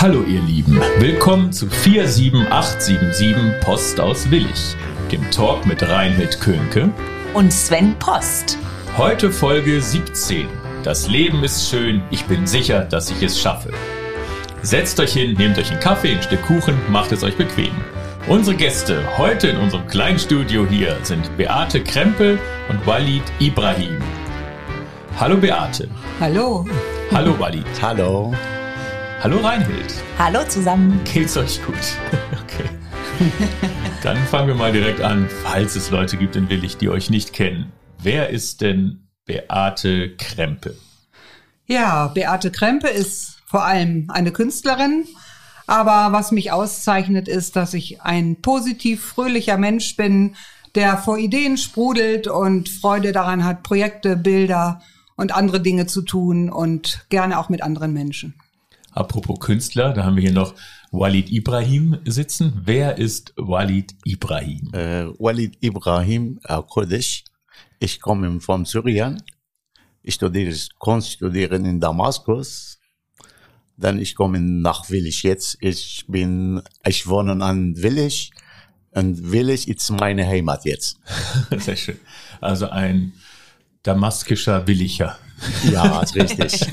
Hallo ihr Lieben, willkommen zu 47877 Post aus Willig, dem Talk mit Reinhild Könke und Sven Post. Heute Folge 17. Das Leben ist schön, ich bin sicher, dass ich es schaffe. Setzt euch hin, nehmt euch einen Kaffee, ein Stück Kuchen, macht es euch bequem. Unsere Gäste heute in unserem kleinen Studio hier sind Beate Krempel und Walid Ibrahim. Hallo Beate. Hallo. Hallo Walid. Hallo. Hallo Reinhild. Hallo zusammen. Geht's euch gut? Okay. Dann fangen wir mal direkt an, falls es Leute gibt in Willig, die euch nicht kennen. Wer ist denn Beate Krempe? Ja, Beate Krempe ist vor allem eine Künstlerin. Aber was mich auszeichnet, ist, dass ich ein positiv fröhlicher Mensch bin, der vor Ideen sprudelt und Freude daran hat, Projekte, Bilder und andere Dinge zu tun und gerne auch mit anderen Menschen. Apropos Künstler, da haben wir hier noch Walid Ibrahim sitzen. Wer ist Walid Ibrahim? Äh, Walid Ibrahim äh, Kurdisch. Ich komme von Syrien. Ich studiere Kunst studieren in Damaskus. Dann ich komme nach Willig jetzt. Ich bin, ich wohne an Willig. Und Willig ist meine Heimat jetzt. Sehr schön. Also ein damaskischer Williger. Ja, ist richtig.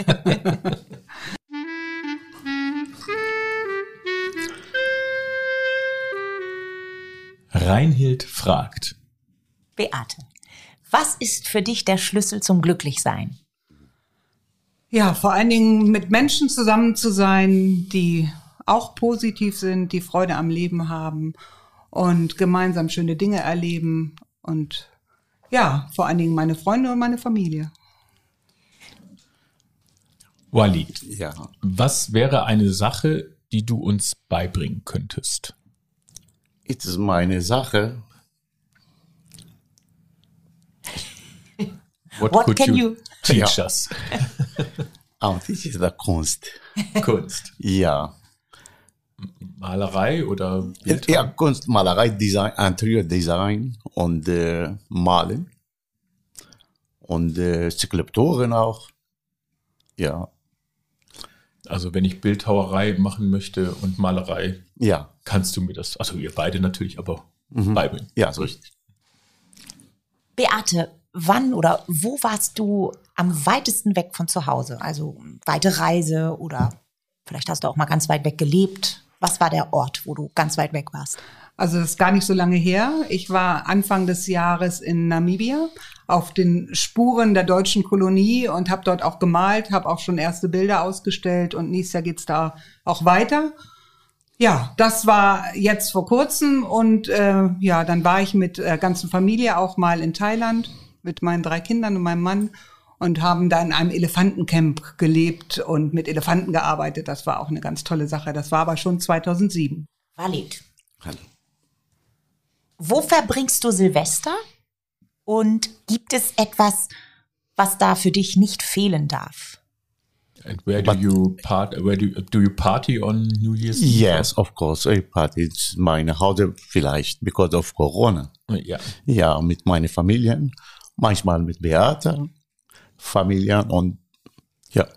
Reinhild fragt. Beate, was ist für dich der Schlüssel zum Glücklichsein? Ja, vor allen Dingen mit Menschen zusammen zu sein, die auch positiv sind, die Freude am Leben haben und gemeinsam schöne Dinge erleben und ja, vor allen Dingen meine Freunde und meine Familie. Walid, ja. was wäre eine Sache, die du uns beibringen könntest? Es ist meine Sache. What, What can you, you teach ja. us? oh, das ist der Kunst. Kunst. Ja. Malerei oder Bildhauer? Ja, Kunst, Malerei, Design, Interiordesign und äh, Malen. Und äh, Skulpturen auch. Ja. Also wenn ich Bildhauerei machen möchte und Malerei, ja. kannst du mir das, also ihr beide natürlich, aber mhm. beibringen. Ja, so richtig. Beate, wann oder wo warst du am weitesten weg von zu Hause? Also weite Reise oder vielleicht hast du auch mal ganz weit weg gelebt. Was war der Ort, wo du ganz weit weg warst? Also das ist gar nicht so lange her. Ich war Anfang des Jahres in Namibia auf den Spuren der deutschen Kolonie und habe dort auch gemalt, habe auch schon erste Bilder ausgestellt und nächstes Jahr geht's da auch weiter. Ja, das war jetzt vor kurzem und äh, ja, dann war ich mit der ganzen Familie auch mal in Thailand mit meinen drei Kindern und meinem Mann und haben da in einem Elefantencamp gelebt und mit Elefanten gearbeitet. Das war auch eine ganz tolle Sache. Das war aber schon 2007. Valid. Hallo. Wo verbringst du Silvester? Und gibt es etwas, was da für dich nicht fehlen darf? And where do you part? Where do do you party on New Year's? Eve? Yes, of course. I party in meine Hause vielleicht because of Corona. Ja. Ja, mit meinen Familien, manchmal mit Beate, Familien und ja.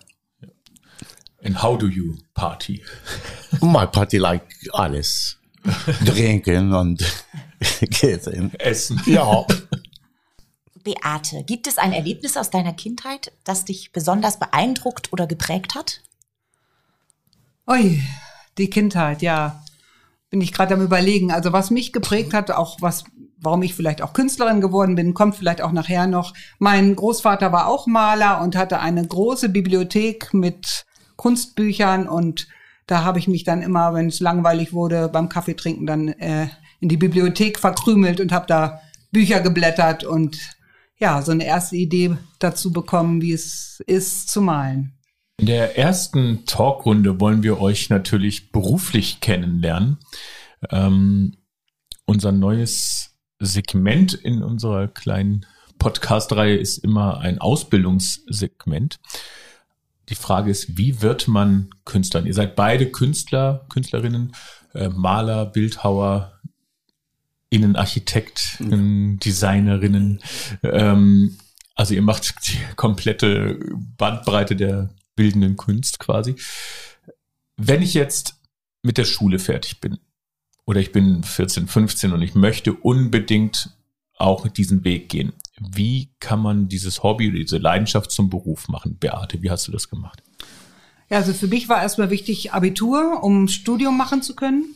And how do you party? My party like alles. Trinken und Gehen. Essen. Ja. Beate, gibt es ein Erlebnis aus deiner Kindheit, das dich besonders beeindruckt oder geprägt hat? Ui, die Kindheit, ja. Bin ich gerade am überlegen. Also was mich geprägt hat, auch was, warum ich vielleicht auch Künstlerin geworden bin, kommt vielleicht auch nachher noch. Mein Großvater war auch Maler und hatte eine große Bibliothek mit Kunstbüchern und da habe ich mich dann immer, wenn es langweilig wurde, beim Kaffee trinken dann äh, in die Bibliothek verkrümelt und habe da Bücher geblättert und ja, so eine erste Idee dazu bekommen, wie es ist zu malen. In der ersten Talkrunde wollen wir euch natürlich beruflich kennenlernen. Ähm, unser neues Segment in unserer kleinen Podcast-Reihe ist immer ein Ausbildungssegment. Die Frage ist, wie wird man Künstler? Ihr seid beide Künstler, Künstlerinnen, äh, Maler, Bildhauer, Innenarchitekten, Designerinnen. Ähm, also ihr macht die komplette Bandbreite der bildenden Kunst quasi. Wenn ich jetzt mit der Schule fertig bin oder ich bin 14, 15 und ich möchte unbedingt auch diesen Weg gehen, wie kann man dieses Hobby, diese Leidenschaft zum Beruf machen? Beate, wie hast du das gemacht? Ja, also für mich war erstmal wichtig Abitur, um Studium machen zu können.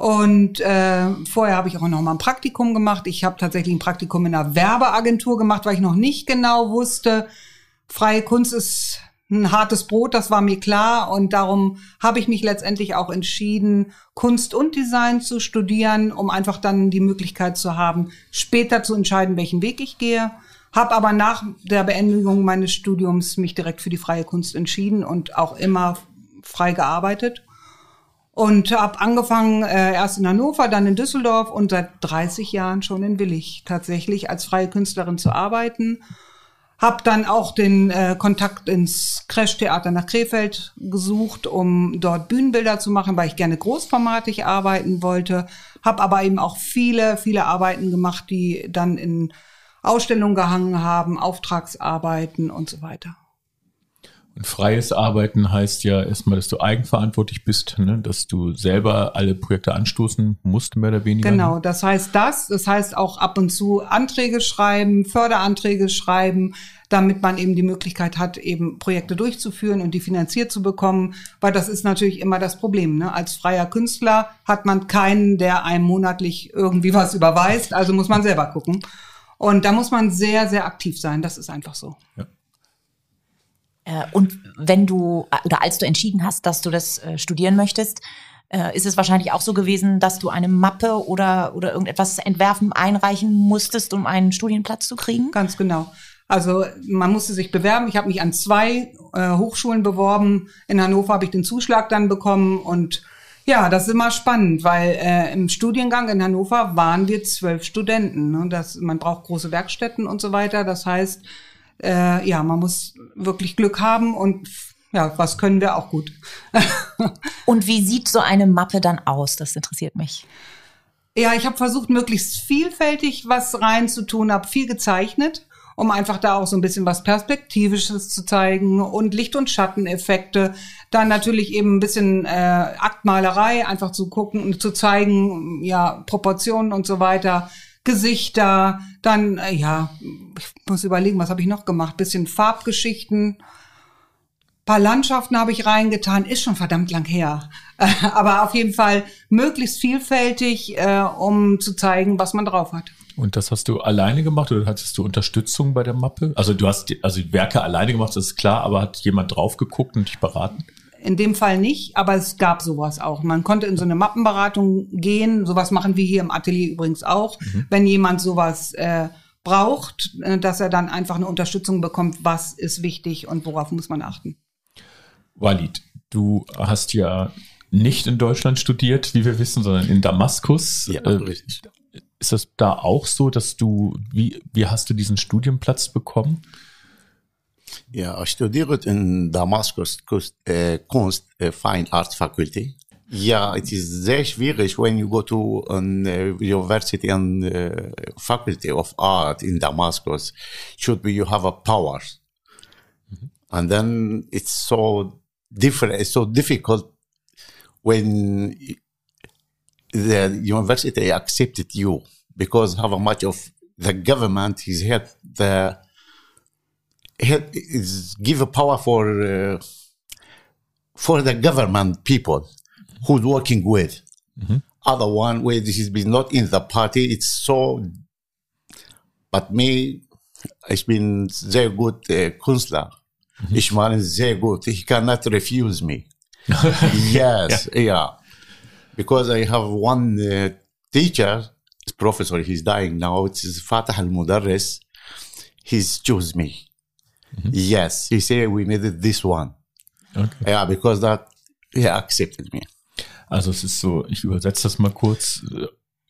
Und äh, vorher habe ich auch noch mal ein Praktikum gemacht. Ich habe tatsächlich ein Praktikum in einer Werbeagentur gemacht, weil ich noch nicht genau wusste, freie Kunst ist ein hartes Brot, das war mir klar. Und darum habe ich mich letztendlich auch entschieden, Kunst und Design zu studieren, um einfach dann die Möglichkeit zu haben, später zu entscheiden, welchen Weg ich gehe. Habe aber nach der Beendigung meines Studiums mich direkt für die freie Kunst entschieden und auch immer frei gearbeitet. Und habe angefangen äh, erst in Hannover, dann in Düsseldorf und seit 30 Jahren schon in Willig tatsächlich als freie Künstlerin zu arbeiten hab dann auch den äh, Kontakt ins Crash-Theater nach Krefeld gesucht, um dort Bühnenbilder zu machen, weil ich gerne großformatig arbeiten wollte. Hab aber eben auch viele, viele Arbeiten gemacht, die dann in Ausstellungen gehangen haben, Auftragsarbeiten und so weiter. Und freies Arbeiten heißt ja erstmal, dass du eigenverantwortlich bist, ne? dass du selber alle Projekte anstoßen musst, mehr oder weniger. Genau, das heißt das. Das heißt auch ab und zu Anträge schreiben, Förderanträge schreiben, damit man eben die Möglichkeit hat, eben Projekte durchzuführen und die finanziert zu bekommen. Weil das ist natürlich immer das Problem. Ne? Als freier Künstler hat man keinen, der einem monatlich irgendwie was überweist. Also muss man selber gucken. Und da muss man sehr, sehr aktiv sein. Das ist einfach so. Ja. Äh, und wenn du oder als du entschieden hast, dass du das äh, studieren möchtest, äh, ist es wahrscheinlich auch so gewesen, dass du eine Mappe oder, oder irgendetwas entwerfen, einreichen musstest, um einen Studienplatz zu kriegen? Ganz genau. Also man musste sich bewerben. Ich habe mich an zwei äh, Hochschulen beworben. In Hannover habe ich den Zuschlag dann bekommen und ja, das ist immer spannend, weil äh, im Studiengang in Hannover waren wir zwölf Studenten. Ne? Das, man braucht große Werkstätten und so weiter. Das heißt, äh, ja, man muss wirklich Glück haben und ja, was können wir auch gut. und wie sieht so eine Mappe dann aus? Das interessiert mich. Ja, ich habe versucht, möglichst vielfältig was reinzutun, habe viel gezeichnet, um einfach da auch so ein bisschen was Perspektivisches zu zeigen und Licht- und Schatteneffekte. Dann natürlich eben ein bisschen äh, Aktmalerei, einfach zu gucken und zu zeigen, ja, Proportionen und so weiter. Gesichter, dann, äh, ja, ich muss überlegen, was habe ich noch gemacht? Bisschen Farbgeschichten, paar Landschaften habe ich reingetan, ist schon verdammt lang her. Aber auf jeden Fall möglichst vielfältig, äh, um zu zeigen, was man drauf hat. Und das hast du alleine gemacht oder hattest du Unterstützung bei der Mappe? Also du hast die, also die Werke alleine gemacht, das ist klar, aber hat jemand drauf geguckt und dich beraten? In dem Fall nicht, aber es gab sowas auch. Man konnte in so eine Mappenberatung gehen. Sowas machen wir hier im Atelier übrigens auch. Mhm. Wenn jemand sowas äh, braucht, äh, dass er dann einfach eine Unterstützung bekommt, was ist wichtig und worauf muss man achten. Walid, du hast ja nicht in Deutschland studiert, wie wir wissen, sondern in Damaskus. Ja, äh, richtig. Ist das da auch so, dass du, wie, wie hast du diesen Studienplatz bekommen? Ja, ich studiere in Damaskus Kunst, äh, Kunst äh, Fine Arts Faculty. Ja, it is sehr schwierig when you go to an uh, university and uh, faculty of art in Damascus. Should be you have a power, mm -hmm. and then it's so different. It's so difficult when the university accepted you because how much of the government is here the give a power for uh, for the government people who's working with. Mm-hmm. Other one where this has been not in the party, it's so. But me, ich bin sehr gut äh, Künstler. Mm-hmm. Ich meine sehr gut. He cannot refuse me. yes, yeah. yeah. Because I have one uh, teacher, professor, he's dying now. It's Fatah al Mudarris. He's choose me. Mm-hmm. Yes, he said we needed this one. Okay. Yeah, because that he accepted me. Also es ist so, ich übersetze das mal kurz.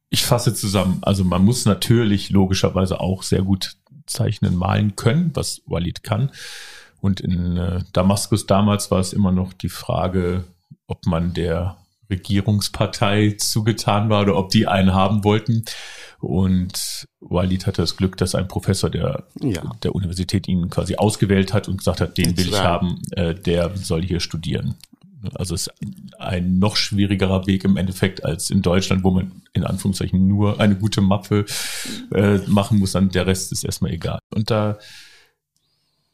Ich fasse zusammen. Also man muss natürlich logischerweise auch sehr gut zeichnen, malen können, was Walid kann. Und in äh, Damaskus damals war es immer noch die Frage, ob man der Regierungspartei zugetan war oder ob die einen haben wollten. Und Walid hatte das Glück, dass ein Professor der, ja. der Universität ihn quasi ausgewählt hat und gesagt hat, den will ich haben, äh, der soll hier studieren. Also es ist ein noch schwierigerer Weg im Endeffekt als in Deutschland, wo man in Anführungszeichen nur eine gute Mappe äh, machen muss, dann der Rest ist erstmal egal. Und da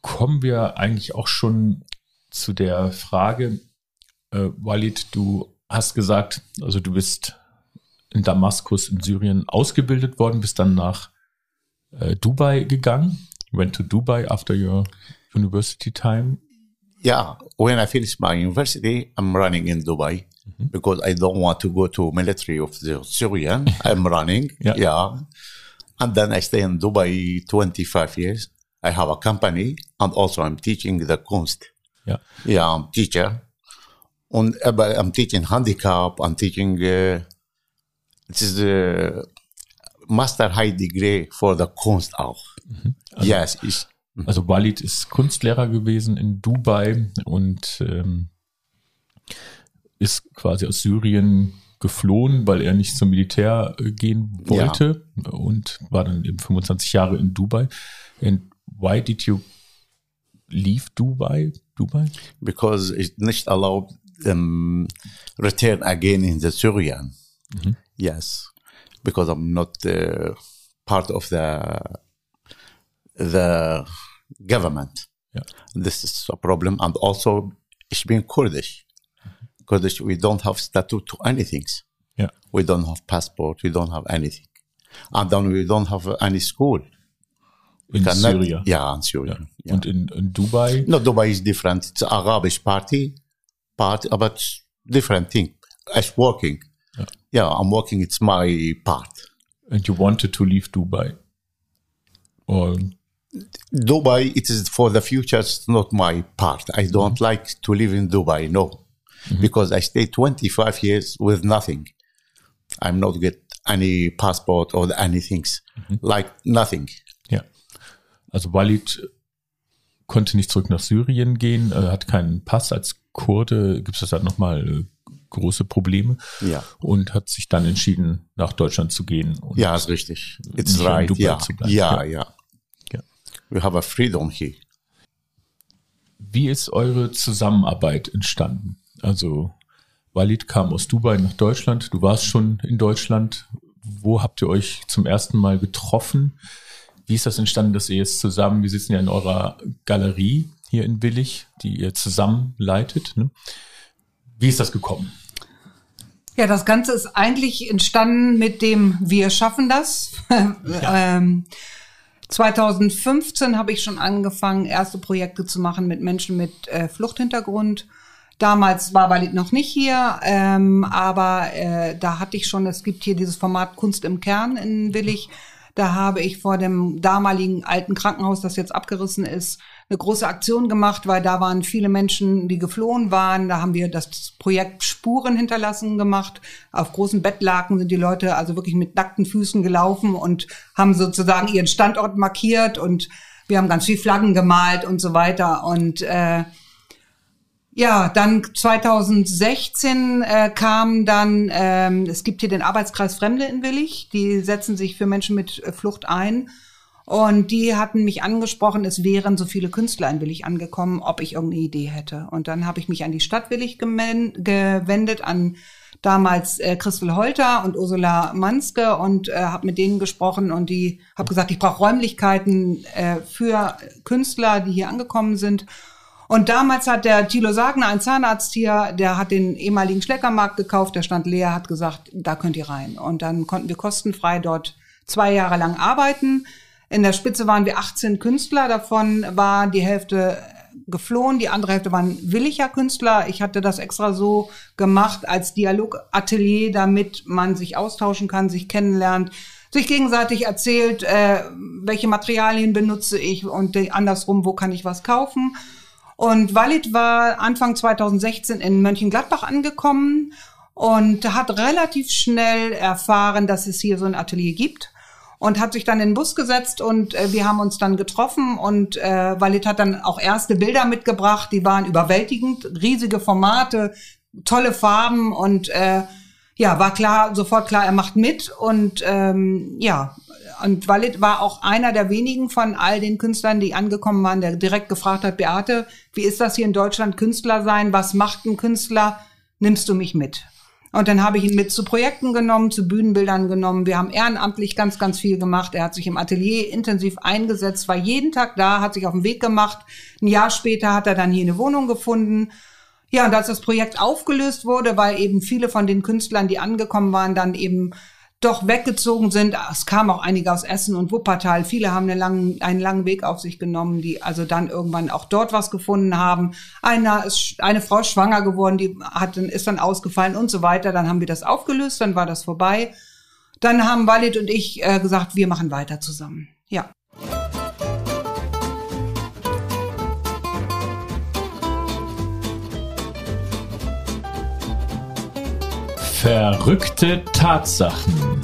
kommen wir eigentlich auch schon zu der Frage, äh, Walid, du hast gesagt, also du bist in Damaskus in Syrien ausgebildet worden, bist dann nach äh, Dubai gegangen. Went to Dubai after your university time. Yeah, when I finished my university, I'm running in Dubai because I don't want to go to military of the Syrian. I'm running, Yeah. yeah. And then I stay in Dubai 25 years. I have a company and also I'm teaching the Kunst. Ja. Yeah, I'm teacher. Und aber I'm teaching handicap, I'm teaching uh, it is a master high degree for the Kunst auch. yes, ich, Also Walid ist Kunstlehrer gewesen in Dubai und ähm, ist quasi aus Syrien geflohen, weil er nicht zum Militär äh, gehen wollte und war dann eben 25 Jahre in Dubai. And why did you leave Dubai? Dubai? because it's not allowed um, return again in the Syrian. Yes, because I'm not uh, part of the the government. Ja. This is a problem, and also it's being Kurdish. Kurdish, we don't have statute to anything. Ja. We don't have passport. We don't have anything, and then we don't have any school. In Cannot- Syrien. Yeah, in Syria. Yeah. Und in, in Dubai? No, Dubai is different. It's Arabic party, part, uh, but different thing. As working. Yeah. I'm working. It's my part. And you wanted to leave Dubai? Or Dubai, it is for the future. It's not my part. I don't mm-hmm. like to live in Dubai. No, mm-hmm. because I stayed 25 years with nothing. I'm not get any passport or anything. Mm-hmm. Like nothing. Ja. Also Walid konnte nicht zurück nach Syrien gehen, äh, hat keinen Pass als Kurde, gibt es da nochmal äh, große Probleme Ja. und hat sich dann entschieden, nach Deutschland zu gehen. Ja, ist richtig. It's right. Dubai Ja. zu bleiben. Ja, Ja. ja. Ja. We have a freedom here. Wie ist eure Zusammenarbeit entstanden? Also Walid kam aus Dubai nach Deutschland, du warst schon in Deutschland. Wo habt ihr euch zum ersten Mal getroffen? Wie ist das entstanden, dass ihr jetzt zusammen, wir sitzen ja in eurer Galerie hier in Willig, die ihr zusammen leitet. Ne? Wie ist das gekommen? Ja, das Ganze ist eigentlich entstanden mit dem Wir schaffen das. ähm, 2015 habe ich schon angefangen, erste Projekte zu machen mit Menschen mit äh, Fluchthintergrund. Damals war Walid noch nicht hier, ähm, aber äh, da hatte ich schon, es gibt hier dieses Format Kunst im Kern in Willig. Da habe ich vor dem damaligen alten Krankenhaus, das jetzt abgerissen ist, eine große Aktion gemacht, weil da waren viele Menschen, die geflohen waren. Da haben wir das Projekt Spuren hinterlassen gemacht. Auf großen Bettlaken sind die Leute also wirklich mit nackten Füßen gelaufen und haben sozusagen ihren Standort markiert und wir haben ganz viel Flaggen gemalt und so weiter. Und äh, ja, dann 2016 äh, kam dann, ähm, es gibt hier den Arbeitskreis Fremde in Willig, die setzen sich für Menschen mit äh, Flucht ein. Und die hatten mich angesprochen, es wären so viele Künstler in Willig angekommen, ob ich irgendeine Idee hätte. Und dann habe ich mich an die Stadt Willig gewendet, an damals äh, Christel Holter und Ursula Manske und äh, habe mit denen gesprochen und die habe gesagt, ich brauche Räumlichkeiten äh, für Künstler, die hier angekommen sind. Und damals hat der Thilo Sagner, ein Zahnarzt hier, der hat den ehemaligen Schleckermarkt gekauft, der stand leer, hat gesagt, da könnt ihr rein. Und dann konnten wir kostenfrei dort zwei Jahre lang arbeiten. In der Spitze waren wir 18 Künstler, davon war die Hälfte geflohen, die andere Hälfte waren williger Künstler. Ich hatte das extra so gemacht als Dialogatelier, damit man sich austauschen kann, sich kennenlernt, sich gegenseitig erzählt, äh, welche Materialien benutze ich und die, andersrum, wo kann ich was kaufen. Und Walid war Anfang 2016 in Mönchengladbach angekommen und hat relativ schnell erfahren, dass es hier so ein Atelier gibt und hat sich dann in den Bus gesetzt und äh, wir haben uns dann getroffen und äh, Walid hat dann auch erste Bilder mitgebracht, die waren überwältigend, riesige Formate, tolle Farben und äh, ja, war klar, sofort klar, er macht mit und ähm, ja, und Walid war auch einer der wenigen von all den Künstlern, die angekommen waren, der direkt gefragt hat, Beate, wie ist das hier in Deutschland Künstler sein? Was macht ein Künstler? Nimmst du mich mit? Und dann habe ich ihn mit zu Projekten genommen, zu Bühnenbildern genommen. Wir haben ehrenamtlich ganz, ganz viel gemacht. Er hat sich im Atelier intensiv eingesetzt, war jeden Tag da, hat sich auf den Weg gemacht. Ein Jahr später hat er dann hier eine Wohnung gefunden. Ja, und als das Projekt aufgelöst wurde, weil eben viele von den Künstlern, die angekommen waren, dann eben doch weggezogen sind. Es kamen auch einige aus Essen und Wuppertal. Viele haben einen langen, einen langen Weg auf sich genommen, die also dann irgendwann auch dort was gefunden haben. Einer ist, eine Frau ist schwanger geworden, die hat, ist dann ausgefallen und so weiter. Dann haben wir das aufgelöst, dann war das vorbei. Dann haben Walid und ich äh, gesagt, wir machen weiter zusammen. Ja. Verrückte Tatsachen.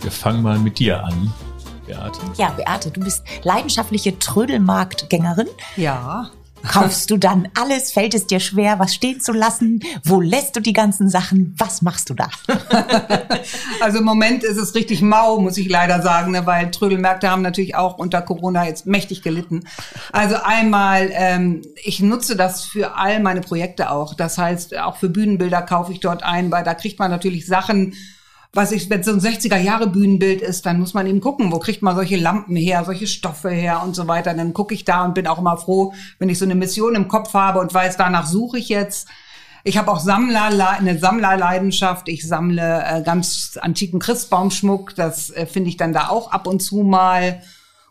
Wir fangen mal mit dir an, Beate. Ja, Beate, du bist leidenschaftliche Trödelmarktgängerin. Ja. Kaufst du dann alles? Fällt es dir schwer, was stehen zu lassen? Wo lässt du die ganzen Sachen? Was machst du da? also im Moment ist es richtig mau, muss ich leider sagen, ne, weil Trödelmärkte haben natürlich auch unter Corona jetzt mächtig gelitten. Also einmal, ähm, ich nutze das für all meine Projekte auch. Das heißt, auch für Bühnenbilder kaufe ich dort ein, weil da kriegt man natürlich Sachen, was ich, wenn so ein 60er Jahre Bühnenbild ist, dann muss man eben gucken, wo kriegt man solche Lampen her, solche Stoffe her und so weiter. Dann gucke ich da und bin auch immer froh, wenn ich so eine Mission im Kopf habe und weiß, danach suche ich jetzt. Ich habe auch Sammler, eine Sammlerleidenschaft. Ich sammle äh, ganz antiken Christbaumschmuck. Das äh, finde ich dann da auch ab und zu mal.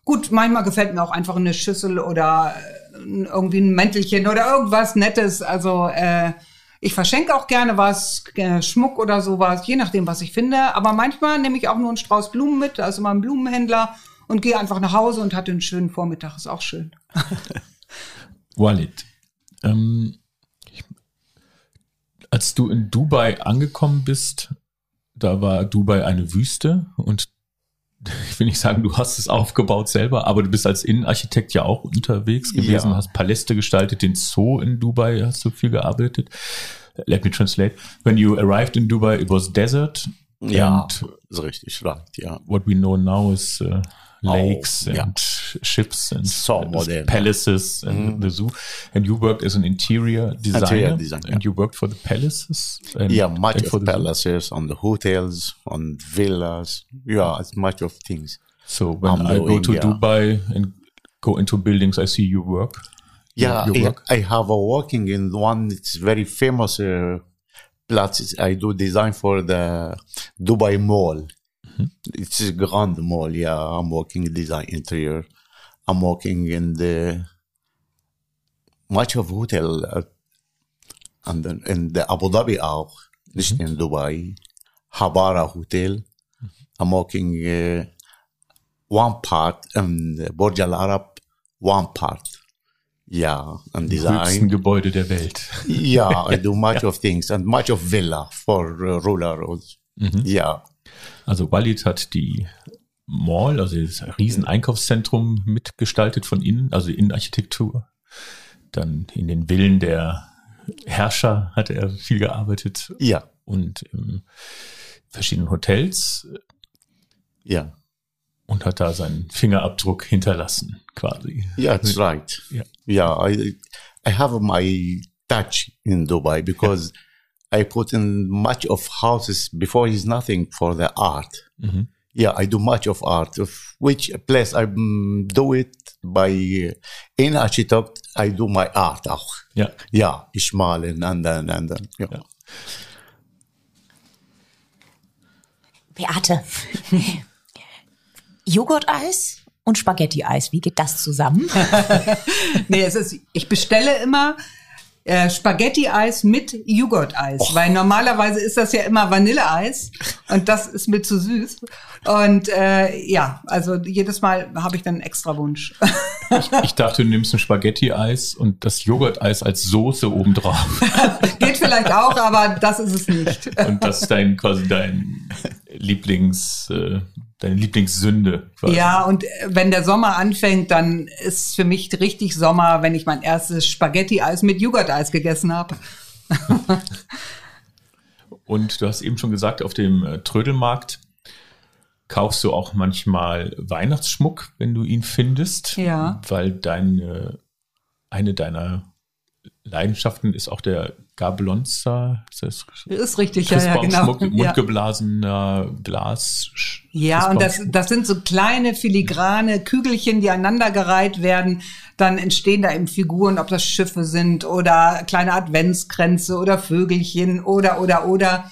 Gut, manchmal gefällt mir auch einfach eine Schüssel oder äh, irgendwie ein Mäntelchen oder irgendwas Nettes. Also äh, ich verschenke auch gerne was, gerne Schmuck oder sowas, je nachdem, was ich finde. Aber manchmal nehme ich auch nur einen Strauß Blumen mit, also mal einen Blumenhändler und gehe einfach nach Hause und hatte einen schönen Vormittag. Ist auch schön. Walid, ähm, ich, als du in Dubai angekommen bist, da war Dubai eine Wüste und will nicht sagen, du hast es aufgebaut selber, aber du bist als Innenarchitekt ja auch unterwegs gewesen, ja. hast Paläste gestaltet, den Zoo in Dubai hast du viel gearbeitet. Let me translate. When you arrived in Dubai, it was desert. Ja, so richtig, right, ja. What we know now is uh, lakes oh, and yeah. Ships and so modern, palaces and mm. the zoo. And you worked as an interior designer, interior design, and you worked for the palaces. And, yeah, much of palaces, zoo. on the hotels, on villas. Yeah, it's much of things. So when I'm I go to yeah. Dubai and go into buildings, I see you work. Yeah, I, I, have a working in one. It's very famous. Uh, Platz. I do design for the Dubai Mall. It's a grand mall. Yeah, I'm working design interior. I'm working in the much of hotel uh, and then in the Abu Dhabi auch, nicht in Dubai. Habara Hotel. I'm working uh, one part in Burj Al Arab, one part. Yeah, and design. Höchsten Gebäude der Welt. yeah, I do much of things and much of villa for uh, rural roads. Mhm. Yeah. Also Walid hat die Mall, also das Rieseneinkaufszentrum mitgestaltet von innen, also Innenarchitektur. Dann in den Villen der Herrscher hat er viel gearbeitet. Ja. Und in verschiedenen Hotels. Ja. Und hat da seinen Fingerabdruck hinterlassen, quasi. Yeah, that's right. Yeah, yeah I, I have my touch in Dubai because I put in much of houses before is nothing for the art. Mm-hmm. Yeah, I do much of art. Of which place I do it by in architect, I do my art auch. Ja, ja, ich male and then and then. Ja. ja. Beate, Joghurt-Eis und Spaghetti-Eis, wie geht das zusammen? nee, es ist, ich bestelle immer äh, Spaghetti-Eis mit Joghurt-Eis, weil normalerweise ist das ja immer Vanilleeis und das ist mir zu süß. Und äh, ja, also jedes Mal habe ich dann einen extra Wunsch. Ich, ich dachte, du nimmst ein Spaghetti-Eis und das Joghurt-Eis als Soße obendrauf. Geht vielleicht auch, aber das ist es nicht. Und das ist dein quasi dein Lieblings äh, deine Lieblingssünde. Quasi. Ja, und wenn der Sommer anfängt, dann ist für mich richtig Sommer, wenn ich mein erstes Spaghetti-Eis mit Joghurt-Eis gegessen habe. Und du hast eben schon gesagt, auf dem äh, Trödelmarkt kaufst du auch manchmal Weihnachtsschmuck, wenn du ihn findest. Ja. Weil deine, eine deiner Leidenschaften ist auch der Gabelonza. Ist, das ist richtig, ja, ja, genau. Schmuck, mundgeblasener Glas. Ja, und das, das sind so kleine filigrane Kügelchen, die aneinandergereiht werden. Dann entstehen da eben Figuren, ob das Schiffe sind oder kleine Adventskränze oder Vögelchen oder, oder, oder.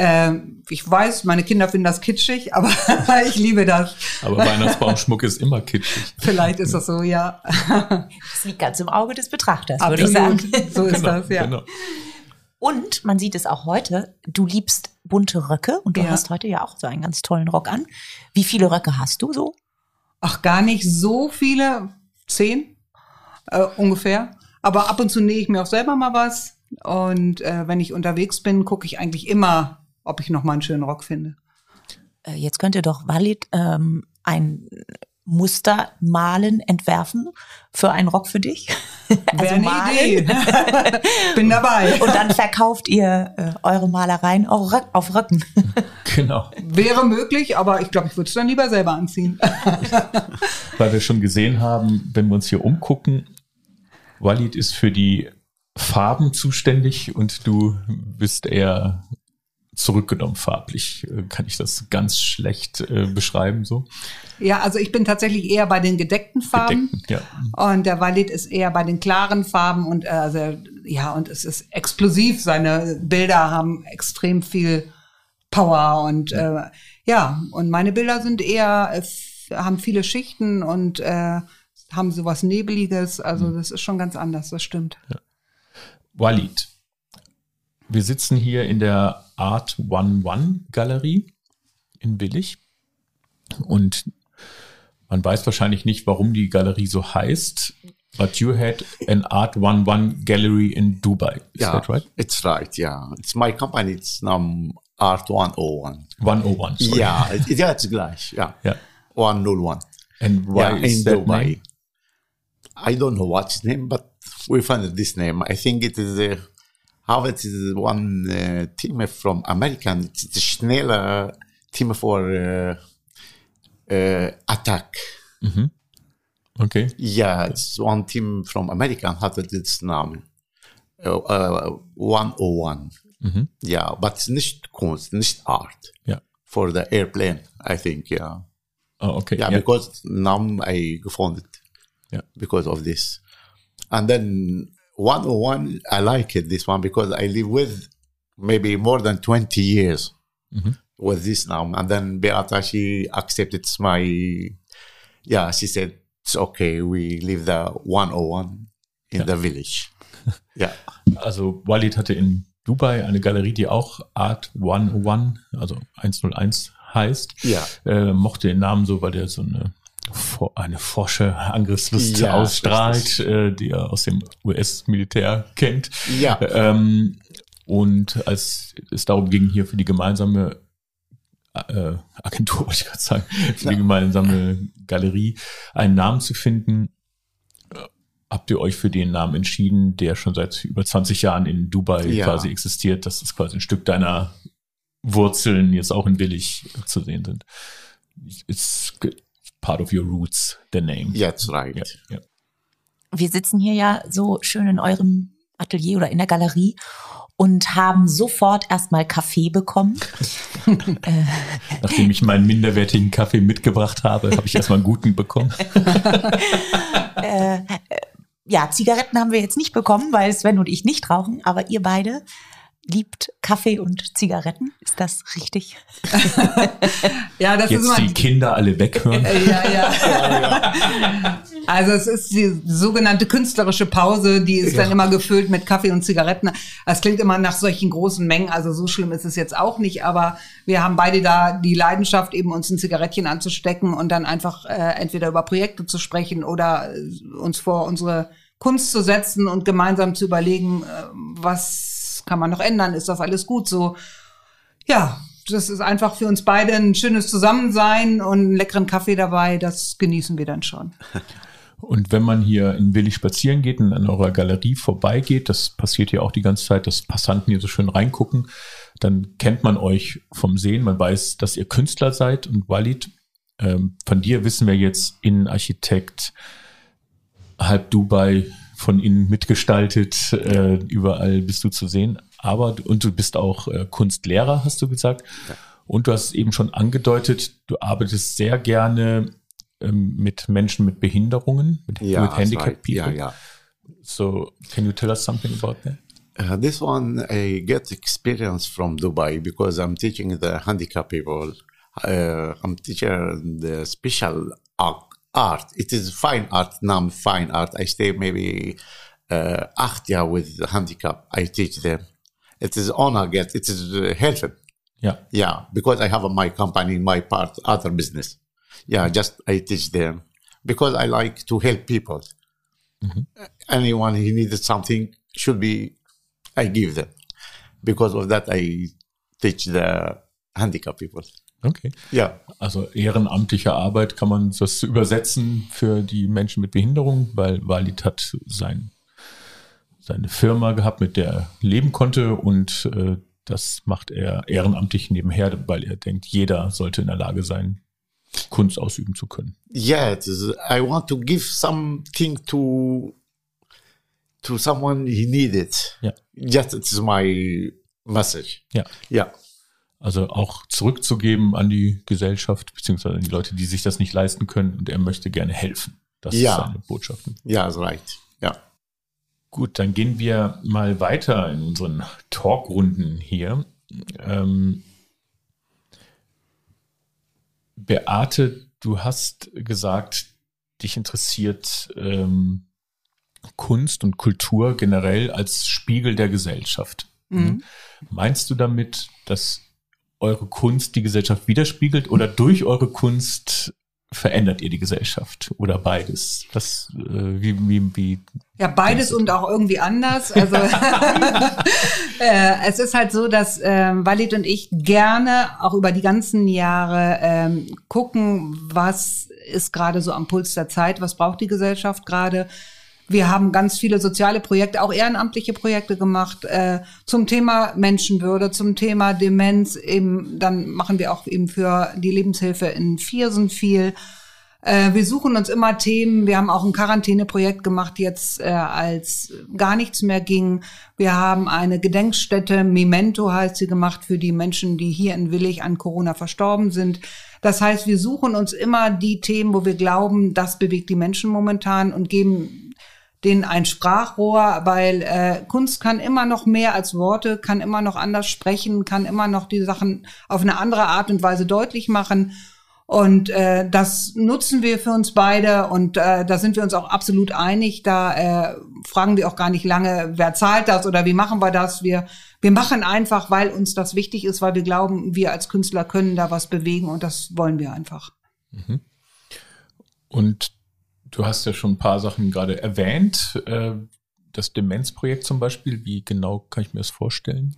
Ähm, ich weiß, meine Kinder finden das kitschig, aber ich liebe das. Aber Weihnachtsbaumschmuck ist immer kitschig. Vielleicht ist das so, ja. Das liegt ganz im Auge des Betrachters, würde ich sagen. So ist genau, das, ja. Genau. Und man sieht es auch heute, du liebst bunte Röcke und du ja. hast heute ja auch so einen ganz tollen Rock an. Wie viele Röcke hast du so? Ach, gar nicht so viele. Zehn äh, ungefähr. Aber ab und zu nähe ich mir auch selber mal was. Und äh, wenn ich unterwegs bin, gucke ich eigentlich immer ob ich noch mal einen schönen Rock finde. Äh, jetzt könnt ihr doch Walid ähm, ein Muster malen, entwerfen für einen Rock für dich. also eine malen. Idee. Bin dabei. Und dann verkauft ihr äh, eure Malereien auf Röcken. Genau. Wäre möglich, aber ich glaube, ich würde es dann lieber selber anziehen. Weil wir schon gesehen haben, wenn wir uns hier umgucken, Walid ist für die Farben zuständig und du bist eher zurückgenommen farblich. Äh, kann ich das ganz schlecht äh, beschreiben so? Ja, also ich bin tatsächlich eher bei den gedeckten Farben. Gedeckten, ja. Und der Walid ist eher bei den klaren Farben und äh, also, ja, und es ist explosiv. Seine Bilder haben extrem viel Power und äh, ja, und meine Bilder sind eher, äh, haben viele Schichten und äh, haben sowas Nebeliges. Also mhm. das ist schon ganz anders, das stimmt. Ja. Walid, wir sitzen hier in der Art One One Galerie in Willig und man weiß wahrscheinlich nicht, warum die Galerie so heißt. But you had an Art One One Gallery in Dubai. Is yeah, that right? It's right. Yeah, it's my company. It's um, Art 101. 101. Sorry. Yeah, it, yeah, it's gleich. Yeah. Yeah. 101. And why yeah, is in that Dubai? Name? I don't know what's name, but we found this name. I think it is a Harvard is one uh, team from American. It's a schneller team for uh, uh, attack. Mm-hmm. Okay. Yeah, it's one team from America hatte das Namen. Uh, uh, 101. Mm-hmm. Yeah, but it's nicht Kunst, nicht Art. Yeah. For the airplane, I think, yeah. Oh, okay. Yeah, yeah. because Namen I gefunden. Yeah. Because of this. And then 101, I like it, this one, because I live with maybe more than 20 years mm-hmm. with this now. And then Beata, she accepted my, yeah, she said, it's okay, we leave the 101 in ja. the village. ja. Also Walid hatte in Dubai eine Galerie, die auch Art 101, also 101 heißt. Ja. Äh, mochte den Namen so, weil der so eine eine forsche Angriffslust ja, ausstrahlt, äh, die er aus dem US-Militär kennt. Ja. Ähm, und als es darum ging, hier für die gemeinsame äh, Agentur, wollte ich gerade sagen, für ja. die gemeinsame Galerie einen Namen zu finden, äh, habt ihr euch für den Namen entschieden, der schon seit über 20 Jahren in Dubai ja. quasi existiert. Das ist quasi ein Stück deiner Wurzeln jetzt auch in Willig zu sehen sind. It's part of your roots, the name. That's right. Ja, ja. Wir sitzen hier ja so schön in eurem Atelier oder in der Galerie und haben sofort erstmal Kaffee bekommen. Nachdem ich meinen minderwertigen Kaffee mitgebracht habe, habe ich erstmal einen guten bekommen. äh, äh, ja, Zigaretten haben wir jetzt nicht bekommen, weil Sven und ich nicht rauchen, aber ihr beide liebt Kaffee und Zigaretten. Ist das richtig? ja, das Jetzt ist die Kinder alle weghören. ja, ja. Also es ist die sogenannte künstlerische Pause, die ist ja. dann immer gefüllt mit Kaffee und Zigaretten. Das klingt immer nach solchen großen Mengen, also so schlimm ist es jetzt auch nicht, aber wir haben beide da die Leidenschaft, eben uns ein Zigarettchen anzustecken und dann einfach äh, entweder über Projekte zu sprechen oder äh, uns vor unsere Kunst zu setzen und gemeinsam zu überlegen, äh, was kann man noch ändern? Ist das alles gut so? Ja, das ist einfach für uns beide ein schönes Zusammensein und einen leckeren Kaffee dabei. Das genießen wir dann schon. Und wenn man hier in Willi spazieren geht und an eurer Galerie vorbeigeht, das passiert ja auch die ganze Zeit, dass Passanten hier so schön reingucken, dann kennt man euch vom Sehen, man weiß, dass ihr Künstler seid und Walid, ähm, von dir wissen wir jetzt Innenarchitekt, halb Dubai, von innen mitgestaltet, äh, überall bist du zu sehen. Aber und du bist auch äh, Kunstlehrer, hast du gesagt. Ja. Und du hast eben schon angedeutet, du arbeitest sehr gerne ähm, mit Menschen mit Behinderungen, mit, ja, with handicapped right. people. Ja, ja. So, can you tell us something about that? Uh, this one I get experience from Dubai because I'm teaching the handicapped people. Uh, I'm teaching the special art, art. It is fine art, non fine art. I stay maybe uh, acht year with handicap. I teach them. It is honor get. It is uh, helping. Yeah. Yeah, because I have my company, my part, other business. Yeah, just I teach them because I like to help people. Mm-hmm. Anyone who needed something should be, I give them. Because of that, I teach the handicapped people. Okay. Ja. Also ehrenamtliche Arbeit kann man das übersetzen für die Menschen mit Behinderung, weil Walid hat sein, seine Firma gehabt, mit der er leben konnte und äh, das macht er ehrenamtlich nebenher, weil er denkt, jeder sollte in der Lage sein, Kunst ausüben zu können. Yeah, is, I want to give something to to someone he needed. Ja. Just it's my message. Ja. Ja. Also auch zurückzugeben an die Gesellschaft, beziehungsweise an die Leute, die sich das nicht leisten können und er möchte gerne helfen. Das Ja. ist seine Botschaft. Ja, that's right. Ja. Gut, dann gehen wir mal weiter in unseren Talkrunden hier. Ähm, Beate, du hast gesagt, dich interessiert ähm, Kunst und Kultur generell als Spiegel der Gesellschaft. Mhm. Meinst du damit, dass eure Kunst die Gesellschaft widerspiegelt oder durch eure Kunst verändert ihr die Gesellschaft oder beides? Was, äh, wie, wie, wie Ja, beides und auch irgendwie anders. Also äh, es ist halt so, dass ähm, Walid und ich gerne auch über die ganzen Jahre ähm, gucken, was ist gerade so am Puls der Zeit, was braucht die Gesellschaft gerade. Wir haben ganz viele soziale Projekte, auch ehrenamtliche Projekte gemacht äh, zum Thema Menschenwürde, zum Thema Demenz. Eben, dann machen wir auch eben für die Lebenshilfe in Viersen viel. Äh, wir suchen uns immer Themen. Wir haben auch ein Quarantäneprojekt gemacht, jetzt äh, als gar nichts mehr ging. Wir haben eine Gedenkstätte, Memento heißt sie, gemacht für die Menschen, die hier in Willig an Corona verstorben sind. Das heißt, wir suchen uns immer die Themen, wo wir glauben, das bewegt die Menschen momentan und geben denen ein Sprachrohr, weil äh, Kunst kann immer noch mehr als Worte, kann immer noch anders sprechen, kann immer noch die Sachen auf eine andere Art und Weise deutlich machen. Und äh, das nutzen wir für uns beide und äh, da sind wir uns auch absolut einig. Da äh, fragen wir auch gar nicht lange, wer zahlt das oder wie machen wir das. Wir, wir machen einfach, weil uns das wichtig ist, weil wir glauben, wir als Künstler können da was bewegen und das wollen wir einfach. Und du hast ja schon ein paar Sachen gerade erwähnt. Äh, das Demenzprojekt zum Beispiel, wie genau kann ich mir das vorstellen?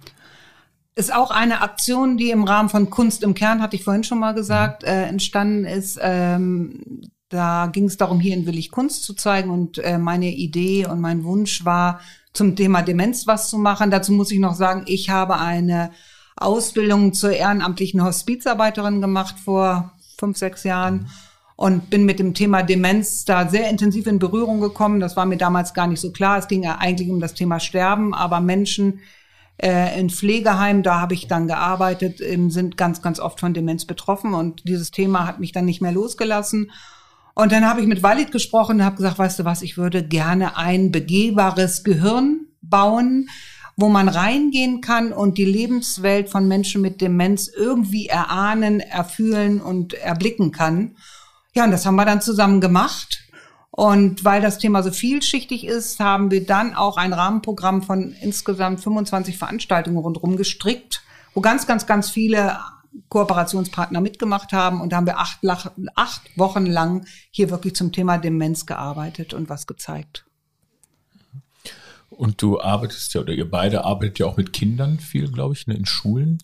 ist auch eine Aktion, die im Rahmen von Kunst im Kern, hatte ich vorhin schon mal gesagt, äh, entstanden ist. Ähm, da ging es darum, hier in Willig Kunst zu zeigen und äh, meine Idee und mein Wunsch war, zum Thema Demenz was zu machen. Dazu muss ich noch sagen, ich habe eine Ausbildung zur ehrenamtlichen Hospizarbeiterin gemacht vor fünf, sechs Jahren und bin mit dem Thema Demenz da sehr intensiv in Berührung gekommen. Das war mir damals gar nicht so klar. Es ging ja eigentlich um das Thema Sterben, aber Menschen äh, in Pflegeheimen, da habe ich dann gearbeitet, ähm, sind ganz, ganz oft von Demenz betroffen und dieses Thema hat mich dann nicht mehr losgelassen. Und dann habe ich mit Walid gesprochen und habe gesagt, weißt du was, ich würde gerne ein begehbares Gehirn bauen, wo man reingehen kann und die Lebenswelt von Menschen mit Demenz irgendwie erahnen, erfühlen und erblicken kann. Ja, und das haben wir dann zusammen gemacht. Und weil das Thema so vielschichtig ist, haben wir dann auch ein Rahmenprogramm von insgesamt 25 Veranstaltungen rundherum gestrickt, wo ganz, ganz, ganz viele Kooperationspartner mitgemacht haben. Und da haben wir acht, acht Wochen lang hier wirklich zum Thema Demenz gearbeitet und was gezeigt. Und du arbeitest ja, oder ihr beide arbeitet ja auch mit Kindern viel, glaube ich, ne, in Schulen.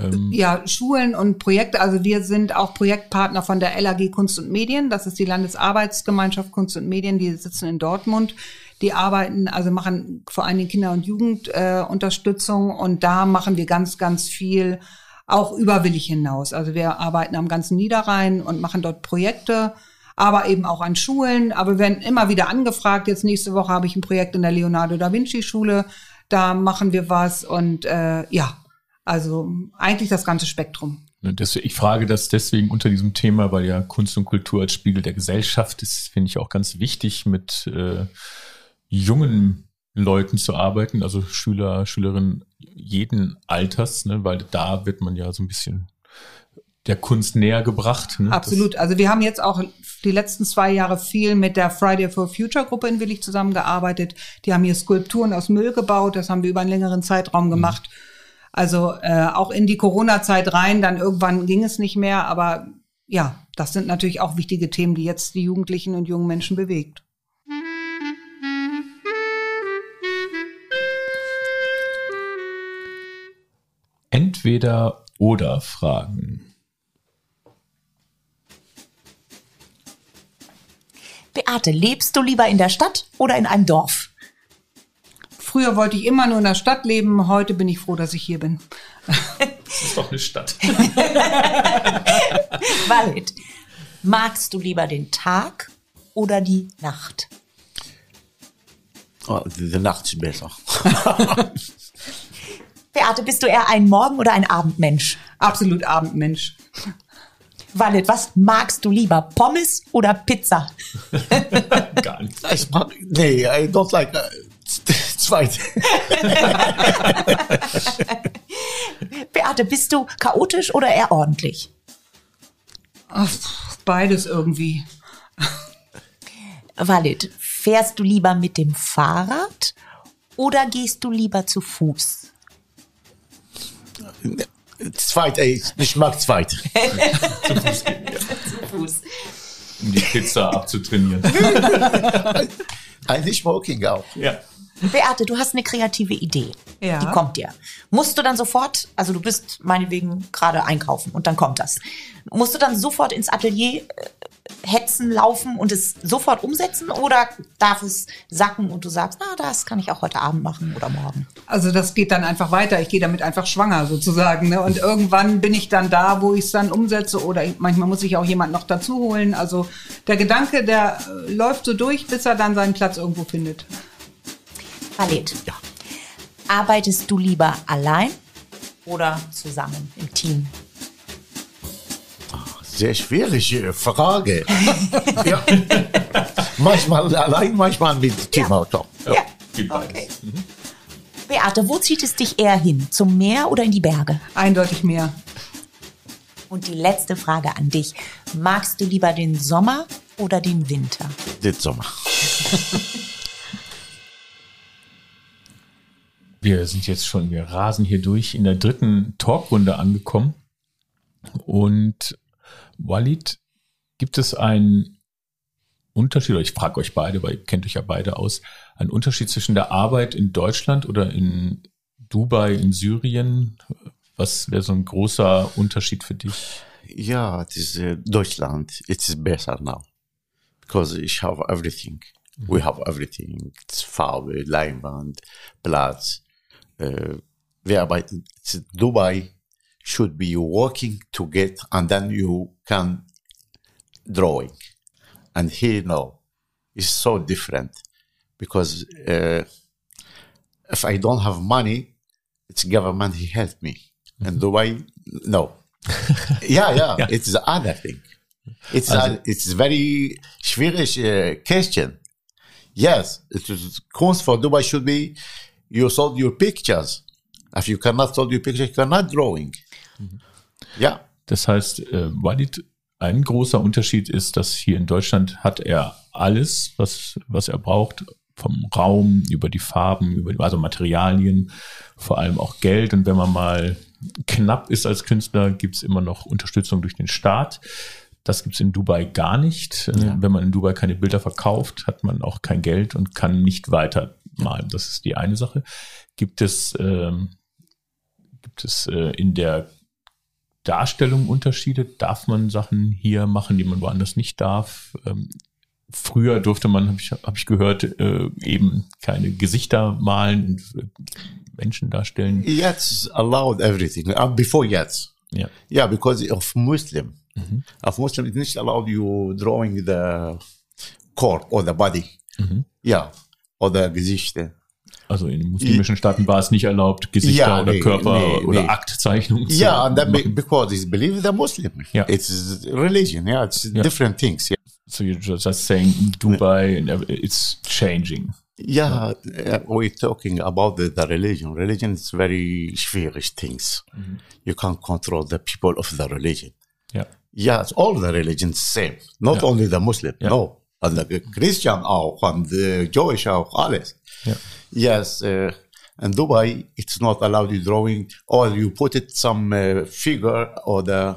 Ähm, Ja, Schulen und Projekte. Also wir sind auch Projektpartner von der LAG Kunst und Medien. Das ist die Landesarbeitsgemeinschaft Kunst und Medien. Die sitzen in Dortmund. die arbeiten, also machen vor allen Dingen Kinder- und Jugendunterstützung äh, und da machen wir ganz, ganz viel auch überwillig hinaus. Also wir arbeiten am ganzen Niederrhein und machen dort Projekte, aber eben auch an Schulen. Aber wir werden immer wieder angefragt. Jetzt nächste Woche habe ich ein Projekt in der Leonardo da Vinci Schule. Da machen wir was und äh, ja, also eigentlich das ganze Spektrum. Ich frage das deswegen unter diesem Thema, weil ja Kunst und Kultur als Spiegel der Gesellschaft ist, finde ich auch ganz wichtig, mit äh, jungen Leuten zu arbeiten, also Schüler, Schülerinnen jeden Alters, ne, weil da wird man ja so ein bisschen der Kunst näher gebracht. Ne? Absolut. Das also wir haben jetzt auch die letzten zwei Jahre viel mit der Friday for Future Gruppe in Willig zusammengearbeitet. Die haben hier Skulpturen aus Müll gebaut. Das haben wir über einen längeren Zeitraum gemacht. Mhm. Also äh, auch in die Corona-Zeit rein. Dann irgendwann ging es nicht mehr. Aber ja, das sind natürlich auch wichtige Themen, die jetzt die Jugendlichen und jungen Menschen bewegt. Entweder oder Fragen. Beate, lebst du lieber in der Stadt oder in einem Dorf? Früher wollte ich immer nur in der Stadt leben, heute bin ich froh, dass ich hier bin. Das ist doch eine Stadt. Walid, magst du lieber den Tag oder die Nacht? Oh, die Nacht ist besser. Beate, bist du eher ein Morgen- oder ein Abendmensch? Absolut Abendmensch. Wallet, was magst du lieber? Pommes oder Pizza? Gar nicht. Ich mag, nee, I don't like uh, zweit. Beate, bist du chaotisch oder eher ordentlich? Ach, beides irgendwie. Walid, fährst du lieber mit dem Fahrrad oder gehst du lieber zu Fuß? Zweit, ey, ich mag zweit. Zu Fuß gehen, ja. Zu Fuß. Um die Pizza abzutrainieren. Eigentlich Smoking auch. Ja. Beate, du hast eine kreative Idee. Ja. Die kommt dir. Musst du dann sofort, also du bist meinetwegen gerade einkaufen und dann kommt das. Musst du dann sofort ins Atelier äh, hetzen, laufen und es sofort umsetzen oder darf es sacken und du sagst, na, das kann ich auch heute Abend machen oder morgen? Also das geht dann einfach weiter. Ich gehe damit einfach schwanger sozusagen. Ne? Und irgendwann bin ich dann da, wo ich es dann umsetze oder manchmal muss ich auch jemand noch dazu holen. Also der Gedanke, der äh, läuft so durch, bis er dann seinen Platz irgendwo findet. Khaled. Ja. Arbeitest du lieber allein oder zusammen im Team? Sehr schwierige Frage. ja. manchmal allein, manchmal mit Teamauto. Ja, ja. ja. Okay. Mhm. Beate, wo zieht es dich eher hin? Zum Meer oder in die Berge? Eindeutig Meer. Und die letzte Frage an dich. Magst du lieber den Sommer oder den Winter? Den Sommer. wir sind jetzt schon, wir rasen hier durch in der dritten Talkrunde angekommen. Und Walid, gibt es einen Unterschied, oder ich frage euch beide, weil ihr kennt euch ja beide aus, einen Unterschied zwischen der Arbeit in Deutschland oder in Dubai, in Syrien? Was wäre so ein großer Unterschied für dich? Ja, it is uh, Deutschland. It is better now because ich have everything. Mhm. We have everything. It's Farbe, Leinwand, Platz. Uh. Dubai should be working to get, and then you can drawing. And here, no, it's so different because uh, if I don't have money, it's government he help me. Mm-hmm. And Dubai, no. yeah, yeah, yeah, it's the other thing. It's a, it's very schwierig uh, question. Yes, it is Kunst for Dubai should be you sold your pictures. If you cannot sold your pictures, you cannot drawing. Mhm. Ja. Das heißt, äh, Walid, ein großer Unterschied ist, dass hier in Deutschland hat er alles, was, was er braucht, vom Raum über die Farben, über also Materialien, vor allem auch Geld. Und wenn man mal knapp ist als Künstler, gibt es immer noch Unterstützung durch den Staat. Das gibt es in Dubai gar nicht. Äh, ja. Wenn man in Dubai keine Bilder verkauft, hat man auch kein Geld und kann nicht weiter malen. Das ist die eine Sache. Gibt es, ähm, gibt es äh, in der Darstellung Unterschiede? Darf man Sachen hier machen, die man woanders nicht darf? Ähm, früher durfte man, habe ich, hab ich gehört, äh, eben keine Gesichter malen und äh, Menschen darstellen. Jetzt allowed everything. Uh, before jetzt. Ja. Yeah, because of Muslim. Mm-hmm. Of Muslim, it's not allowed you drawing the corp or the body. Mm-hmm. Yeah. Or the Gesichter. Also in muslimischen Staaten war es nicht erlaubt, Gesichter Ja, oder nee, Körper nee, oder nee. Aktzeichnungen zu Yeah, and that be, machen. because it's believe the Muslim. Yeah. It's religion. Yeah, it's different things. Yeah. So you're just saying Dubai, and ev- it's changing. Yeah, uh, we're talking about the, the religion. Religion is very schwierig things. Mm-hmm. You can't control the people of the religion. Yeah, it's all the religions same. Not Yeah. only the Muslim. Yeah. No. And the Christian auch and the Jewish auch alles. Ja. Yes. Uh, in Dubai, it's not allowed you drawing or you put it some uh, figure or the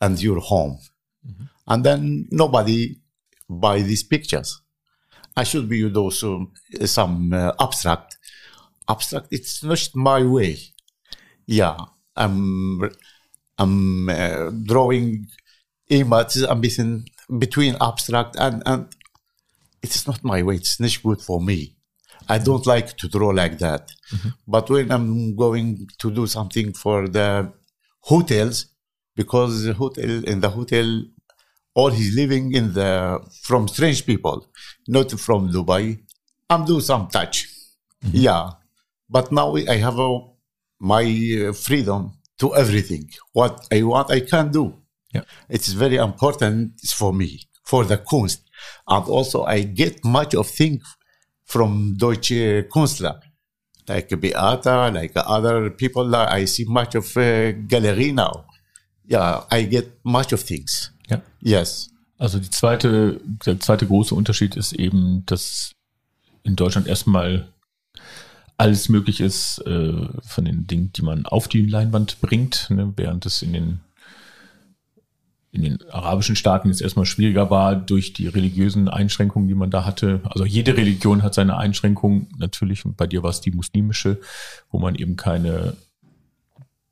and your home. And then nobody buy these pictures. I should be you do some, some uh, abstract. Abstract, it's not my way. Yeah, I'm, I'm uh, drawing images ein bisschen between abstract and, and it's not my way. It's not good for me. I don't like to draw like that. But when I'm going to do something for the hotels, because the hotel in the hotel, all he's living in the from strange people, not from Dubai. I'm doing some touch, yeah. But now I have a, my uh, freedom to everything. What I want, I can do. Ja. It's very important for me for the Kunst, and also I get much of things from Deutsche Künstler, like Beata, like other people. I see much of uh, gallery now. Yeah, I get much of things. Yeah. Yes. Also die zweite, der zweite große Unterschied ist eben, dass in Deutschland erstmal alles möglich ist äh, von den Dingen, die man auf die Leinwand bringt, ne, während es in den in den arabischen Staaten jetzt erstmal schwieriger war durch die religiösen Einschränkungen, die man da hatte. Also jede Religion hat seine Einschränkungen. Natürlich, bei dir war es die muslimische, wo man eben keine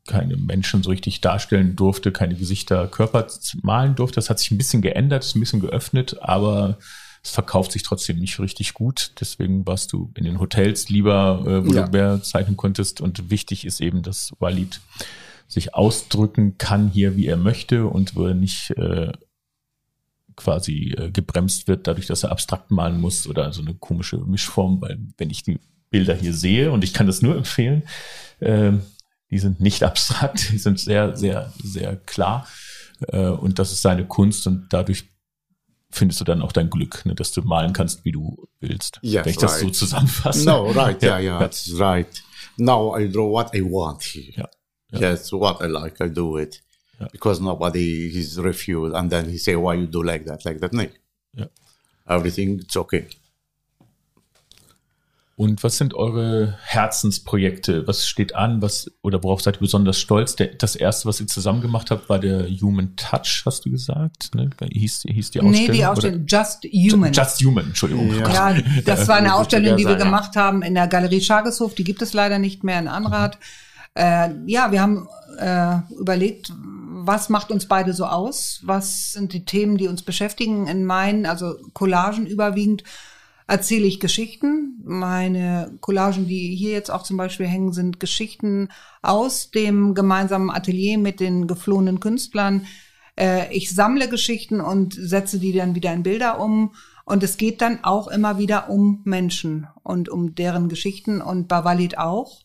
keine Menschen so richtig darstellen durfte, keine Gesichter, Körper malen durfte. Das hat sich ein bisschen geändert, ist ein bisschen geöffnet, aber es verkauft sich trotzdem nicht richtig gut. Deswegen warst du in den Hotels lieber, äh, wo Ja. du mehr zeichnen konntest. Und wichtig ist eben, dass Walid sich ausdrücken kann hier, wie er möchte und wo er nicht äh, quasi äh, gebremst wird, dadurch, dass er abstrakt malen muss oder so eine komische Mischform, weil wenn ich die Bilder hier sehe, und ich kann das nur empfehlen, ähm, die sind nicht abstrakt, die sind sehr, sehr, sehr klar. Äh, und das ist seine Kunst und dadurch findest du dann auch dein Glück, ne, dass du malen kannst, wie du willst. Yes, Wenn ich das so right. zusammenfasse. No, right. Yeah, yeah, that's right. Now I draw what I want here. Ja. Ja. Yes, what I like, I do it. Ja. Because nobody is refused, and then he say, "Why you do like that, like that?" No, Ja. everything it's okay. Und was sind eure Herzensprojekte? Was steht an? Was oder worauf seid ihr besonders stolz? Der, das erste, was ihr zusammen gemacht habt, war der Human Touch, hast du gesagt? Ne? Hieß, hieß die Ausstellung? Nee, die oder- Ausstellung Just Human. Just Human, Entschuldigung. Ja. Ja, das war eine Ausstellung, die wir gemacht haben in der Galerie Schargeshof. Die gibt es leider nicht mehr in Anrad. Äh, ja, wir haben äh, überlegt, was macht uns beide so aus? Was sind die Themen, die uns beschäftigen? In meinen, also Collagen überwiegend, erzähle ich Geschichten. Meine Collagen, die hier jetzt auch zum Beispiel hängen, sind Geschichten aus dem gemeinsamen Atelier mit den geflohenen Künstlern. Äh, ich sammle Geschichten und setze die dann wieder in Bilder um. Und es geht dann auch immer wieder um Menschen und um deren Geschichten und bei Walid auch.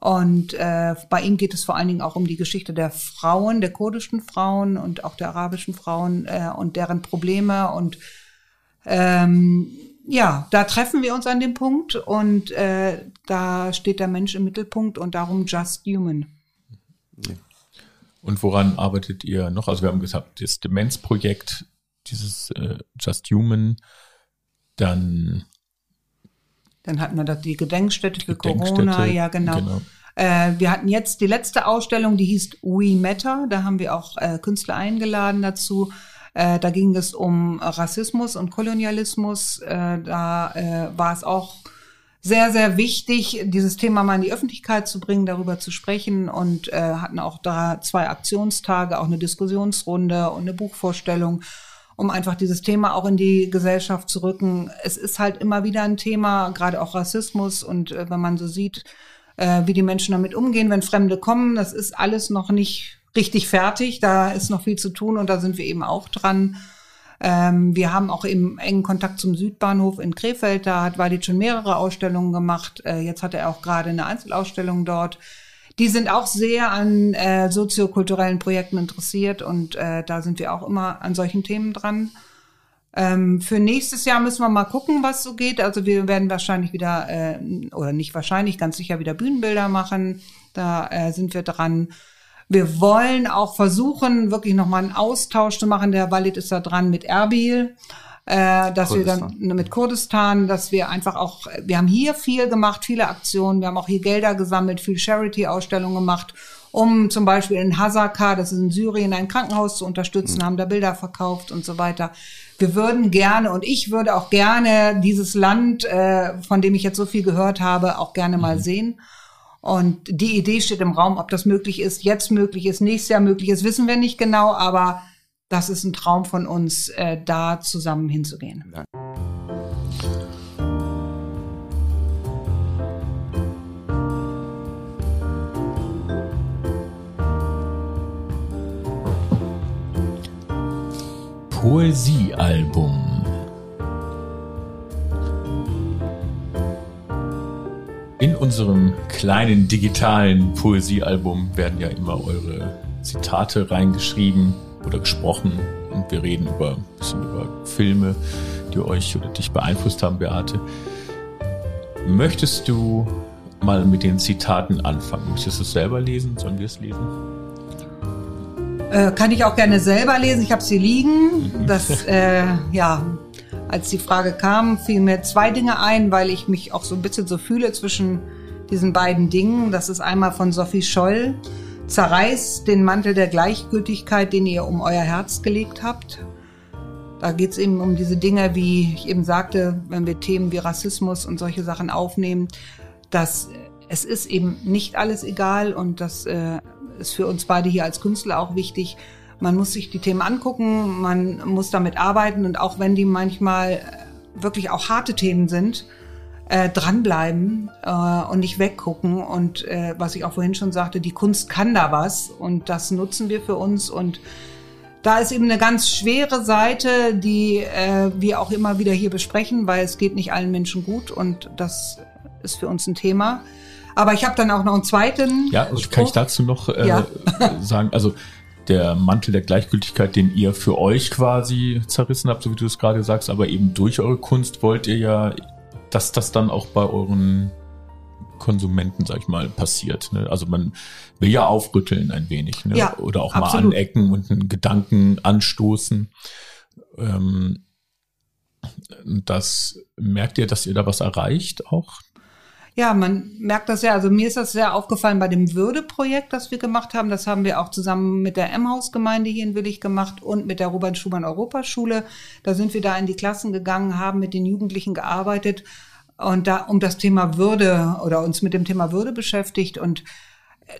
Und äh, bei ihm geht es vor allen Dingen auch um die Geschichte der Frauen, der kurdischen Frauen und auch der arabischen Frauen äh, und deren Probleme. Und ähm, ja, da treffen wir uns an dem Punkt und äh, da steht der Mensch im Mittelpunkt und darum Just Human. Und woran arbeitet ihr noch? Also wir haben gesagt, das Demenzprojekt, dieses äh, Just Human, dann Dann hatten wir da die Gedenkstätte für Gedenkstätte, Corona, ja genau. genau. Äh, wir hatten jetzt die letzte Ausstellung, die hieß We Matter. Da haben wir auch äh, Künstler eingeladen dazu. Äh, da ging es um Rassismus und Kolonialismus. Äh, da äh, war es auch sehr, sehr wichtig, dieses Thema mal in die Öffentlichkeit zu bringen, darüber zu sprechen und äh, hatten auch da zwei Aktionstage, auch eine Diskussionsrunde und eine Buchvorstellung. um einfach dieses Thema auch in die Gesellschaft zu rücken. Es ist halt immer wieder ein Thema, gerade auch Rassismus und äh, wenn man so sieht, äh, wie die Menschen damit umgehen, wenn Fremde kommen, das ist alles noch nicht richtig fertig. Da ist noch viel zu tun und da sind wir eben auch dran. Ähm, wir haben auch im engen Kontakt zum Südbahnhof in Krefeld, da hat Walid schon mehrere Ausstellungen gemacht. Äh, jetzt hat er auch gerade eine Einzelausstellung dort. Die sind auch sehr an äh, soziokulturellen Projekten interessiert und äh, da sind wir auch immer an solchen Themen dran. Ähm, für nächstes Jahr müssen wir mal gucken, was so geht. Also wir werden wahrscheinlich wieder, äh, oder nicht wahrscheinlich, ganz sicher wieder Bühnenbilder machen. Da äh, sind wir dran. Wir wollen auch versuchen, wirklich nochmal einen Austausch zu machen. Der Walid ist da dran mit Erbil, äh, dass Kurdistan. wir dann mit Kurdistan, dass wir einfach auch, wir haben hier viel gemacht, viele Aktionen, wir haben auch hier Gelder gesammelt, viel Charity-Ausstellungen gemacht, um zum Beispiel in Hasaka, das ist in Syrien, ein Krankenhaus zu unterstützen, mhm. haben da Bilder verkauft und so weiter. Wir würden gerne und ich würde auch gerne dieses Land, äh, von dem ich jetzt so viel gehört habe, auch gerne mal mhm. sehen. Und die Idee steht im Raum, ob das möglich ist, jetzt möglich ist, nächstes Jahr möglich ist, wissen wir nicht genau, aber das ist ein Traum von uns, äh, da zusammen hinzugehen. Ja. Poesiealbum. In unserem kleinen digitalen Poesiealbum werden ja immer eure Zitate reingeschrieben oder gesprochen und wir reden über ein bisschen über Filme, die euch oder dich beeinflusst haben, Beate. Möchtest du mal mit den Zitaten anfangen? Möchtest du es selber lesen? Sollen wir es lesen? Äh, kann ich auch gerne selber lesen. Ich habe sie liegen. Mhm. Das, äh, ja, als die Frage kam, fielen mir zwei Dinge ein, weil ich mich auch so ein bisschen so fühle zwischen diesen beiden Dingen. Das ist einmal von Sophie Scholl. Zerreißt den Mantel der Gleichgültigkeit, den ihr um euer Herz gelegt habt. Da geht es eben um diese Dinge, wie ich eben sagte, wenn wir Themen wie Rassismus und solche Sachen aufnehmen, dass es ist eben nicht alles egal und das äh, ist für uns beide hier als Künstler auch wichtig, man muss sich die Themen angucken, man muss damit arbeiten und auch wenn die manchmal äh, wirklich auch harte Themen sind, äh, dranbleiben äh, und nicht weggucken. Und äh, was ich auch vorhin schon sagte, die Kunst kann da was und das nutzen wir für uns. Und da ist eben eine ganz schwere Seite, die äh, wir auch immer wieder hier besprechen, weil es geht nicht allen Menschen gut und das ist für uns ein Thema. Aber ich habe dann auch noch einen zweiten. Ja, also kann ich dazu noch äh, ja. sagen, also der Mantel der Gleichgültigkeit, den ihr für euch quasi zerrissen habt, so wie du es gerade sagst, aber eben durch eure Kunst wollt ihr ja, dass das dann auch bei euren Konsumenten, sag ich mal, passiert. Ne? Also man will ja aufrütteln ein wenig ne? ja, oder auch absolut. mal anecken und einen Gedanken anstoßen. Ähm, das merkt ihr, dass ihr da was erreicht auch ja, man merkt das ja. Also mir ist das sehr aufgefallen bei dem Würde-Projekt, das wir gemacht haben. Das haben wir auch zusammen mit der M-Haus-Gemeinde hier in Willig gemacht und mit der Robert Schumann Europaschule. Da sind wir da in die Klassen gegangen, haben mit den Jugendlichen gearbeitet und da um das Thema Würde oder uns mit dem Thema Würde beschäftigt und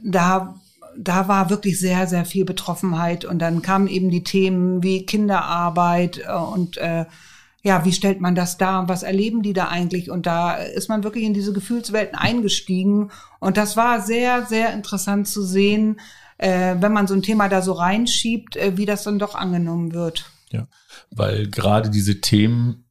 da da war wirklich sehr, sehr viel Betroffenheit. Und dann kamen eben die Themen wie Kinderarbeit äh, und äh, ja, wie stellt man das dar? Was erleben die da eigentlich? Und da ist man wirklich in diese Gefühlswelten eingestiegen. Und das war sehr, sehr interessant zu sehen, äh, wenn man so ein Thema da so reinschiebt, äh, wie das dann doch angenommen wird. Ja, weil gerade diese Themen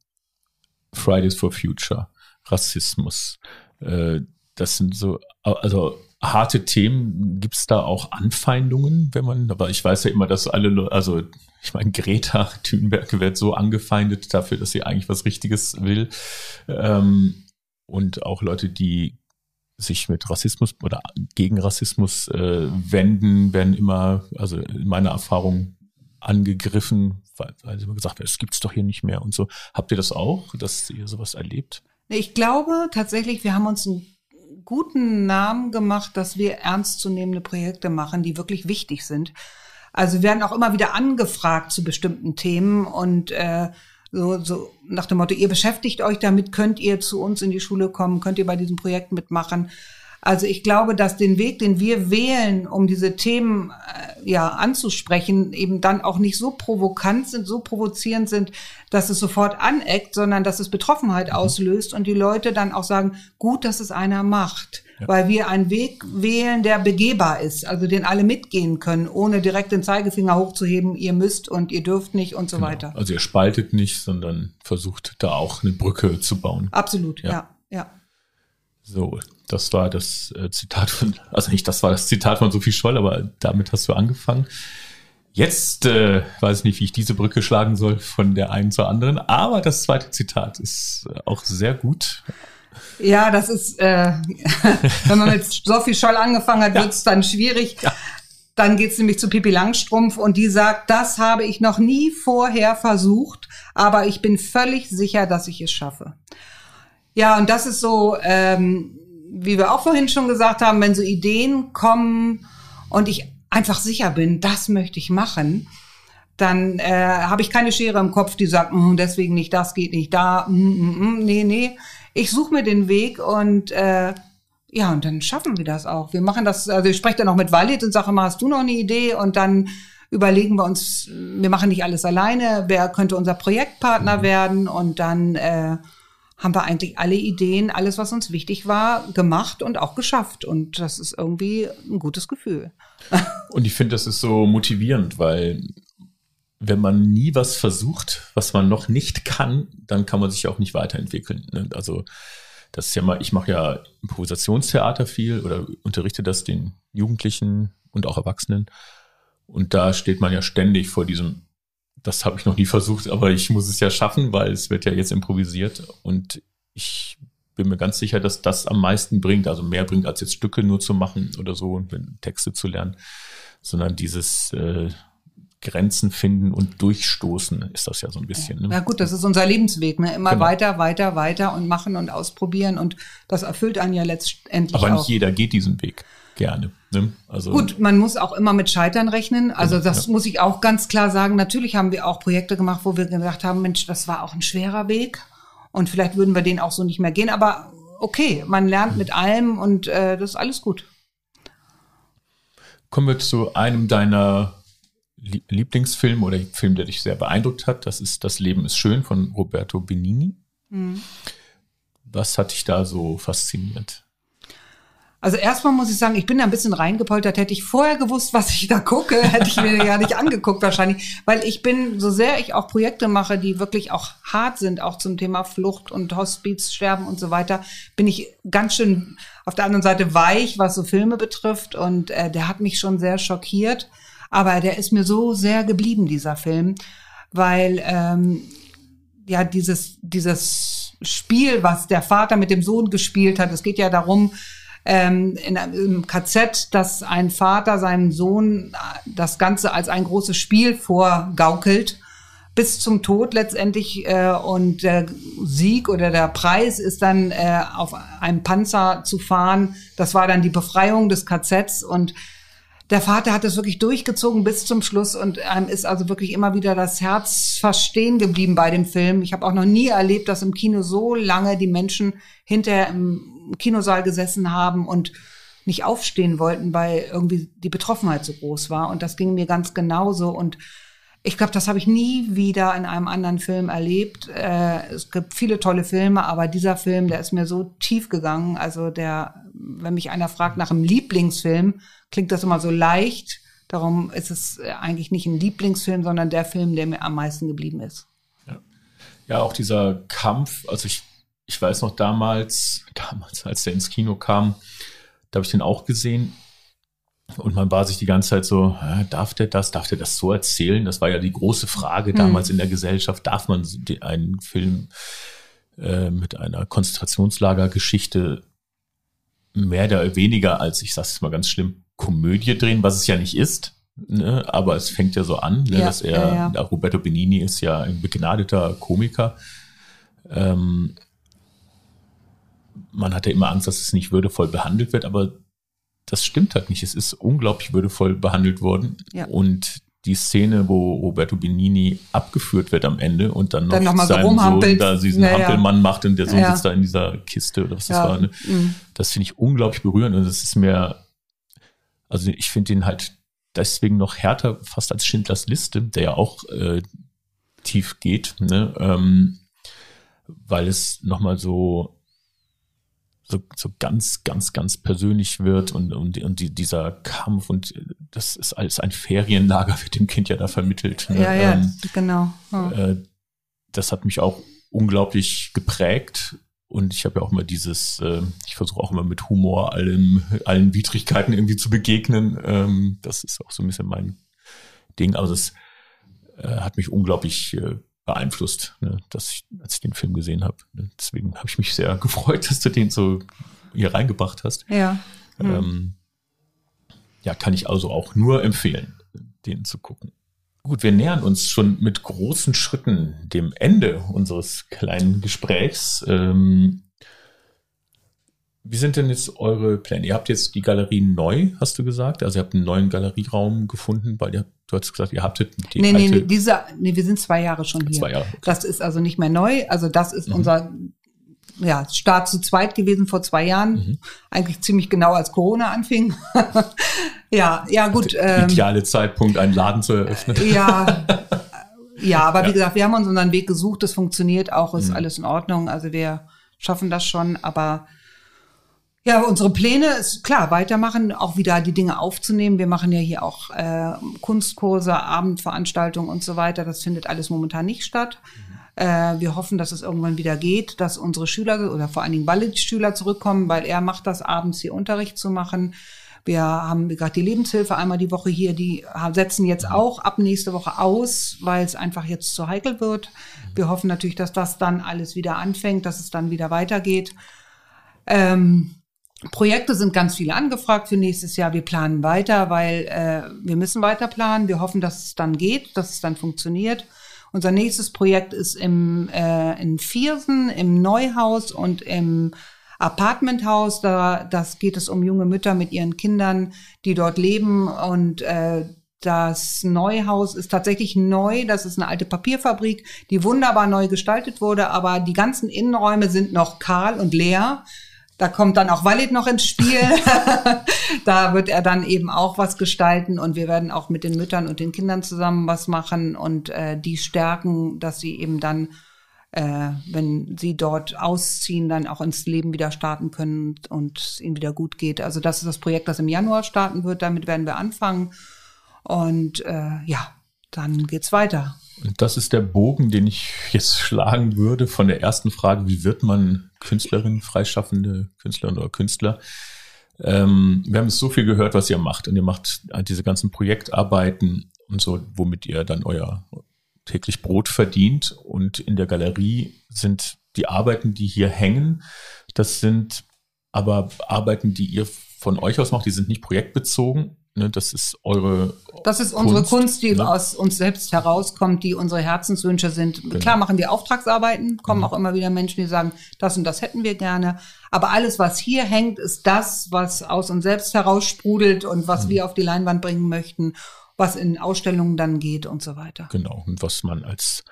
Fridays for Future, Rassismus, äh, das sind so, also harte Themen. Gibt es da auch Anfeindungen, wenn man, aber ich weiß ja immer, dass alle, also ich meine, Greta Thunberg wird so angefeindet dafür, dass sie eigentlich was Richtiges will. Ähm, und auch Leute, die sich mit Rassismus oder gegen Rassismus äh, wenden, werden immer, also in meiner Erfahrung, angegriffen, weil, weil immer gesagt wird, es doch hier nicht mehr und so. Habt ihr das auch, dass ihr sowas erlebt? Ich glaube tatsächlich, wir haben uns einen guten Namen gemacht, dass wir ernstzunehmende Projekte machen, die wirklich wichtig sind. Also wir werden auch immer wieder angefragt zu bestimmten Themen und äh, so, so nach dem Motto, ihr beschäftigt euch damit, könnt ihr zu uns in die Schule kommen, könnt ihr bei diesem Projekt mitmachen. Also ich glaube, dass den Weg, den wir wählen, um diese Themen äh, ja anzusprechen, eben dann auch nicht so provokant sind, so provozierend sind, dass es sofort aneckt, sondern dass es Betroffenheit Mhm. auslöst und die Leute dann auch sagen, gut, dass es einer macht. Weil wir einen Weg wählen, der begehbar ist, also den alle mitgehen können, ohne direkt den Zeigefinger hochzuheben, ihr müsst und ihr dürft nicht und so weiter. Also ihr spaltet nicht, sondern versucht da auch eine Brücke zu bauen. Absolut, Ja. ja, ja. So, das war das äh, Zitat von, also nicht, das war das Zitat von Sophie Scholl, aber damit hast du angefangen. Jetzt äh, weiß ich nicht, wie ich diese Brücke schlagen soll von der einen zur anderen, aber das zweite Zitat ist äh, auch sehr gut. Ja, das ist, äh, wenn man mit Sophie Scholl angefangen hat, wird's dann schwierig. Dann geht's nämlich zu Pippi Langstrumpf und die sagt, das habe ich noch nie vorher versucht, aber ich bin völlig sicher, dass ich es schaffe. Ja, und das ist so, ähm, wie wir auch vorhin schon gesagt haben, wenn so Ideen kommen und ich einfach sicher bin, das möchte ich machen, dann äh, habe ich keine Schere im Kopf, die sagt, "Mm, deswegen nicht, das geht nicht, da, mm, mm, mm, nee, nee. Ich suche mir den Weg und äh, ja, und dann schaffen wir das auch. Wir machen das, also ich spreche dann auch mit Walid und sage immer, hast du noch eine Idee? Und dann überlegen wir uns, wir machen nicht alles alleine, wer könnte unser Projektpartner werden? Und dann äh, haben wir eigentlich alle Ideen, alles, was uns wichtig war, gemacht und auch geschafft. Und das ist irgendwie ein gutes Gefühl. Und ich finde, das ist so motivierend, weil wenn man nie was versucht, was man noch nicht kann, dann kann man sich auch nicht weiterentwickeln. ne? Also das ist ja mal, ich mache ja Improvisationstheater viel oder unterrichte das den Jugendlichen und auch Erwachsenen. Und da steht man ja ständig vor diesem, das habe ich noch nie versucht, aber ich muss es ja schaffen, weil es wird ja jetzt improvisiert. Und ich bin mir ganz sicher, dass das am meisten bringt, also mehr bringt, als jetzt Stücke nur zu machen oder so und Texte zu lernen, sondern dieses äh, Grenzen finden und durchstoßen ist das ja so ein bisschen. Ne? Ja gut, das ist unser Lebensweg, ne? Immer Genau. weiter, weiter, weiter und machen und ausprobieren und das erfüllt einen ja letztendlich Aber auch. nicht jeder geht diesen Weg gerne. Ne? Also Gut, man muss auch immer mit Scheitern rechnen. Also das Ja. muss ich auch ganz klar sagen. Natürlich haben wir auch Projekte gemacht, wo wir gedacht haben, Mensch, das war auch ein schwerer Weg und vielleicht würden wir den auch so nicht mehr gehen. Aber okay, man lernt mit allem und äh, das ist alles gut. kommen wir zu einem deiner Lie- Lieblingsfilme oder Film, der dich sehr beeindruckt hat. Das ist Das Leben ist schön von Roberto Benini. Mhm. Was hat dich da so fasziniert? Also erstmal muss ich sagen, ich bin da ein bisschen reingepoltert. Hätte ich vorher gewusst, was ich da gucke, hätte ich mir ja nicht angeguckt wahrscheinlich. Weil ich bin, so sehr ich auch Projekte mache, die wirklich auch hart sind, auch zum Thema Flucht und Hospiz, Sterben und so weiter, bin ich ganz schön auf der anderen Seite weich, was so Filme betrifft. Und äh, der hat mich schon sehr schockiert. Aber der ist mir so sehr geblieben, dieser Film. Weil ähm, ja dieses dieses Spiel, was der Vater mit dem Sohn gespielt hat. Es geht ja darum, ähm, in einem KZ, dass ein Vater seinem Sohn äh, das Ganze als ein großes Spiel vorgaukelt bis zum Tod letztendlich äh, und der Sieg oder der Preis ist dann äh, auf einem Panzer zu fahren. Das war dann die Befreiung des KZs und der Vater hat es wirklich durchgezogen bis zum Schluss und einem ist also wirklich immer wieder das Herz verstehen geblieben bei dem Film. Ich habe auch noch nie erlebt, dass im Kino so lange die Menschen hinterher im Kinosaal gesessen haben und nicht aufstehen wollten, weil irgendwie die Betroffenheit so groß war. Und das ging mir ganz genauso. Und ich glaube, das habe ich nie wieder in einem anderen Film erlebt. Äh, es gibt viele tolle Filme, aber dieser Film, der ist mir so tief gegangen. Also der, wenn mich einer fragt nach einem Lieblingsfilm, klingt das immer so leicht. Darum ist es äh, eigentlich nicht ein Lieblingsfilm, sondern der Film, der mir am meisten geblieben ist. Ja, auch dieser Kampf, also ich, ich weiß noch damals, damals, als der ins Kino kam, da habe ich den auch gesehen. Und man war sich die ganze Zeit so, darf der das, darf der das so erzählen? Das war ja die große Frage damals in der Gesellschaft. Darf man einen Film äh, mit einer Konzentrationslagergeschichte mehr oder weniger als, ich sag's mal ganz schlimm, Komödie drehen, was es ja nicht ist. Ne? Aber es fängt ja so an, ne? Ja, dass er, ja, ja. Roberto Benini ist ja ein begnadeter Komiker. Ähm, man hatte immer Angst, dass es nicht würdevoll behandelt wird, aber das stimmt halt nicht. Es ist unglaublich würdevoll behandelt worden. Ja. Und die Szene, wo Roberto Benini abgeführt wird am Ende und dann noch, Dann noch mal so seinem Sohn rumhampelt. da diesen Ja, ja. Hampelmann macht und der Sohn Ja. sitzt da in dieser Kiste oder was das Ja. war. Ne? Mhm. Das finde ich unglaublich berührend und das ist mir, also ich finde ihn halt deswegen noch härter fast als Schindlers Liste, der ja auch äh, tief geht, ne? ähm, weil es nochmal so so, so ganz, ganz, ganz persönlich wird und, und, und die, dieser Kampf und das ist alles ein Ferienlager, wird dem Kind ja da vermittelt. Ne? Ja, ja, Ähm, genau. Ja. äh, das hat mich auch unglaublich geprägt. Und ich habe ja auch immer dieses, äh, ich versuche auch immer mit Humor allem, allen Widrigkeiten irgendwie zu begegnen. Ähm, das ist auch so ein bisschen mein Ding. Also das äh, hat mich unglaublich äh, beeinflusst, ne, dass ich, als ich den Film gesehen habe. Ne. Deswegen habe ich mich sehr gefreut, dass du den so hier reingebracht hast. ja. Hm. Ähm, ja, kann ich also auch nur empfehlen, den zu gucken. Gut, wir nähern uns schon mit großen Schritten dem Ende unseres kleinen Gesprächs. Ähm, wie sind denn jetzt eure Pläne? Ihr habt jetzt die Galerie neu, hast du gesagt? Also ihr habt einen neuen Galerieraum gefunden, weil ihr, du hast gesagt, ihr habtet die Nee, nee, alte nee, diese, nee, wir sind zwei Jahre schon hier. zwei Jahre. Okay. Das ist also nicht mehr neu. Also das ist Mhm. unser ja, Start zu zweit gewesen vor zwei Jahren. Mhm. Eigentlich ziemlich genau als Corona anfing. ja, ja gut. Ähm, Ideale Zeitpunkt, einen Laden zu eröffnen. ja, ja, aber Ja. wie gesagt, wir haben uns unseren Weg gesucht. Das funktioniert auch, ist Mhm. alles in Ordnung. Also wir schaffen das schon. Aber ja, unsere Pläne ist klar, weitermachen, auch wieder die Dinge aufzunehmen. Wir machen ja hier auch äh, Kunstkurse, Abendveranstaltungen und so weiter. Das findet alles momentan nicht statt. Äh, wir hoffen, dass es irgendwann wieder geht, dass unsere Schüler oder vor allen Dingen Ballettschüler zurückkommen, weil er macht das abends hier Unterricht zu machen. Wir haben gerade die Lebenshilfe einmal die Woche hier, die setzen jetzt auch ab nächste Woche aus, weil es einfach jetzt zu heikel wird. Wir hoffen natürlich, dass das dann alles wieder anfängt, dass es dann wieder weitergeht. Ähm, Projekte sind ganz viele angefragt für nächstes Jahr. Wir planen weiter, weil äh, wir müssen weiter planen. Wir hoffen, dass es dann geht, dass es dann funktioniert. Unser nächstes Projekt ist im, äh, in Viersen, im Neuhaus und im Apartmenthaus. Da das geht es um junge Mütter mit ihren Kindern, die dort leben. Und äh, das Neuhaus ist tatsächlich neu. Das ist eine alte Papierfabrik, die wunderbar neu gestaltet wurde. Aber die ganzen Innenräume sind noch kahl und leer. Da kommt dann auch Walid noch ins Spiel. da wird er dann eben auch was gestalten und wir werden auch mit den Müttern und den Kindern zusammen was machen und äh, die stärken, dass sie eben dann, äh, wenn sie dort ausziehen, dann auch ins Leben wieder starten können und, und es ihnen wieder gut geht. Also das ist das Projekt, das im Januar starten wird. Damit werden wir anfangen. Und äh, ja, dann geht's weiter. Und das ist der Bogen, den ich jetzt schlagen würde von der ersten Frage, wie wird man Künstlerin, freischaffende Künstlerin oder Künstler? Ähm, wir haben so viel gehört, was ihr macht. Und ihr macht halt diese ganzen Projektarbeiten und so, womit ihr dann euer täglich Brot verdient. Und in der Galerie sind die Arbeiten, die hier hängen, das sind aber Arbeiten, die ihr von euch aus macht, die sind nicht projektbezogen. Ne, das ist eure Das ist unsere Kunst, Kunst, die ne? aus uns selbst herauskommt, die unsere Herzenswünsche sind. Klar machen wir Auftragsarbeiten, kommen auch immer wieder Menschen, die sagen, das und das hätten wir gerne. Aber alles, was hier hängt, ist das, was aus uns selbst heraussprudelt und was wir auf die Leinwand bringen möchten, was in Ausstellungen dann geht und so weiter. Genau, und was man als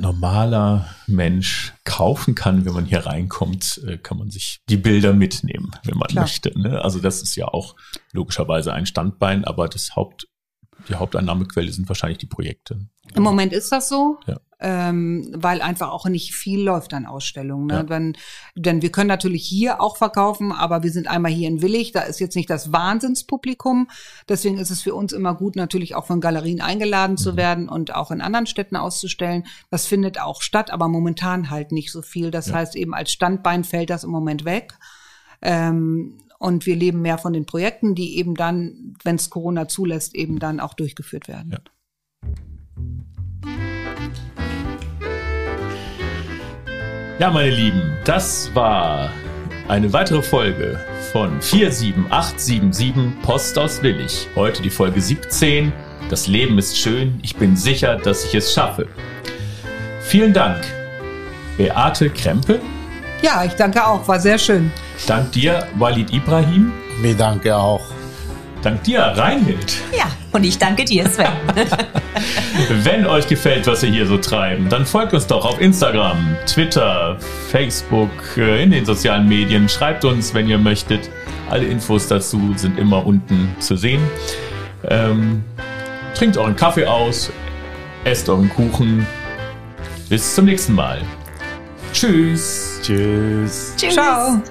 normaler Mensch kaufen kann, wenn man hier reinkommt, äh, kann man sich die Bilder mitnehmen, wenn man Klar. möchte. Ne? Also das ist ja auch logischerweise ein Standbein, aber das Haupt, die Haupteinnahmequelle sind wahrscheinlich die Projekte. Im Moment ist das so, Ja. ähm, weil einfach auch nicht viel läuft an Ausstellungen. Ne? Ja. Wenn, denn wir können natürlich hier auch verkaufen, aber wir sind einmal hier in Willig, da ist jetzt nicht das Wahnsinnspublikum. Deswegen ist es für uns immer gut, natürlich auch von Galerien eingeladen zu werden und auch in anderen Städten auszustellen. Das findet auch statt, aber momentan halt nicht so viel. Das Ja. heißt eben als Standbein fällt das im Moment weg. Ähm, und wir leben mehr von den Projekten, die eben dann, wenn es Corona zulässt, eben dann auch durchgeführt werden. Ja. Ja, meine Lieben, das war eine weitere Folge von 47877 Post aus Willig. Heute die Folge 17. Das Leben ist schön. Ich bin sicher, dass ich es schaffe. Vielen Dank, Beate Krempe. Ja, ich danke auch, war sehr schön. Dank dir, Walid Ibrahim. Mir danke auch. Dank dir, Reinhild. Ja, Und ich danke dir, Sven. Wenn euch gefällt, was wir hier so treiben, dann folgt uns doch auf Instagram, Twitter, Facebook, äh, in den sozialen Medien. Schreibt uns, wenn ihr möchtet. Alle Infos dazu sind immer unten zu sehen. Ähm, trinkt euren Kaffee aus, esst euren Kuchen. Bis zum nächsten Mal. Tschüss. Tschüss. Tschüss. Ciao.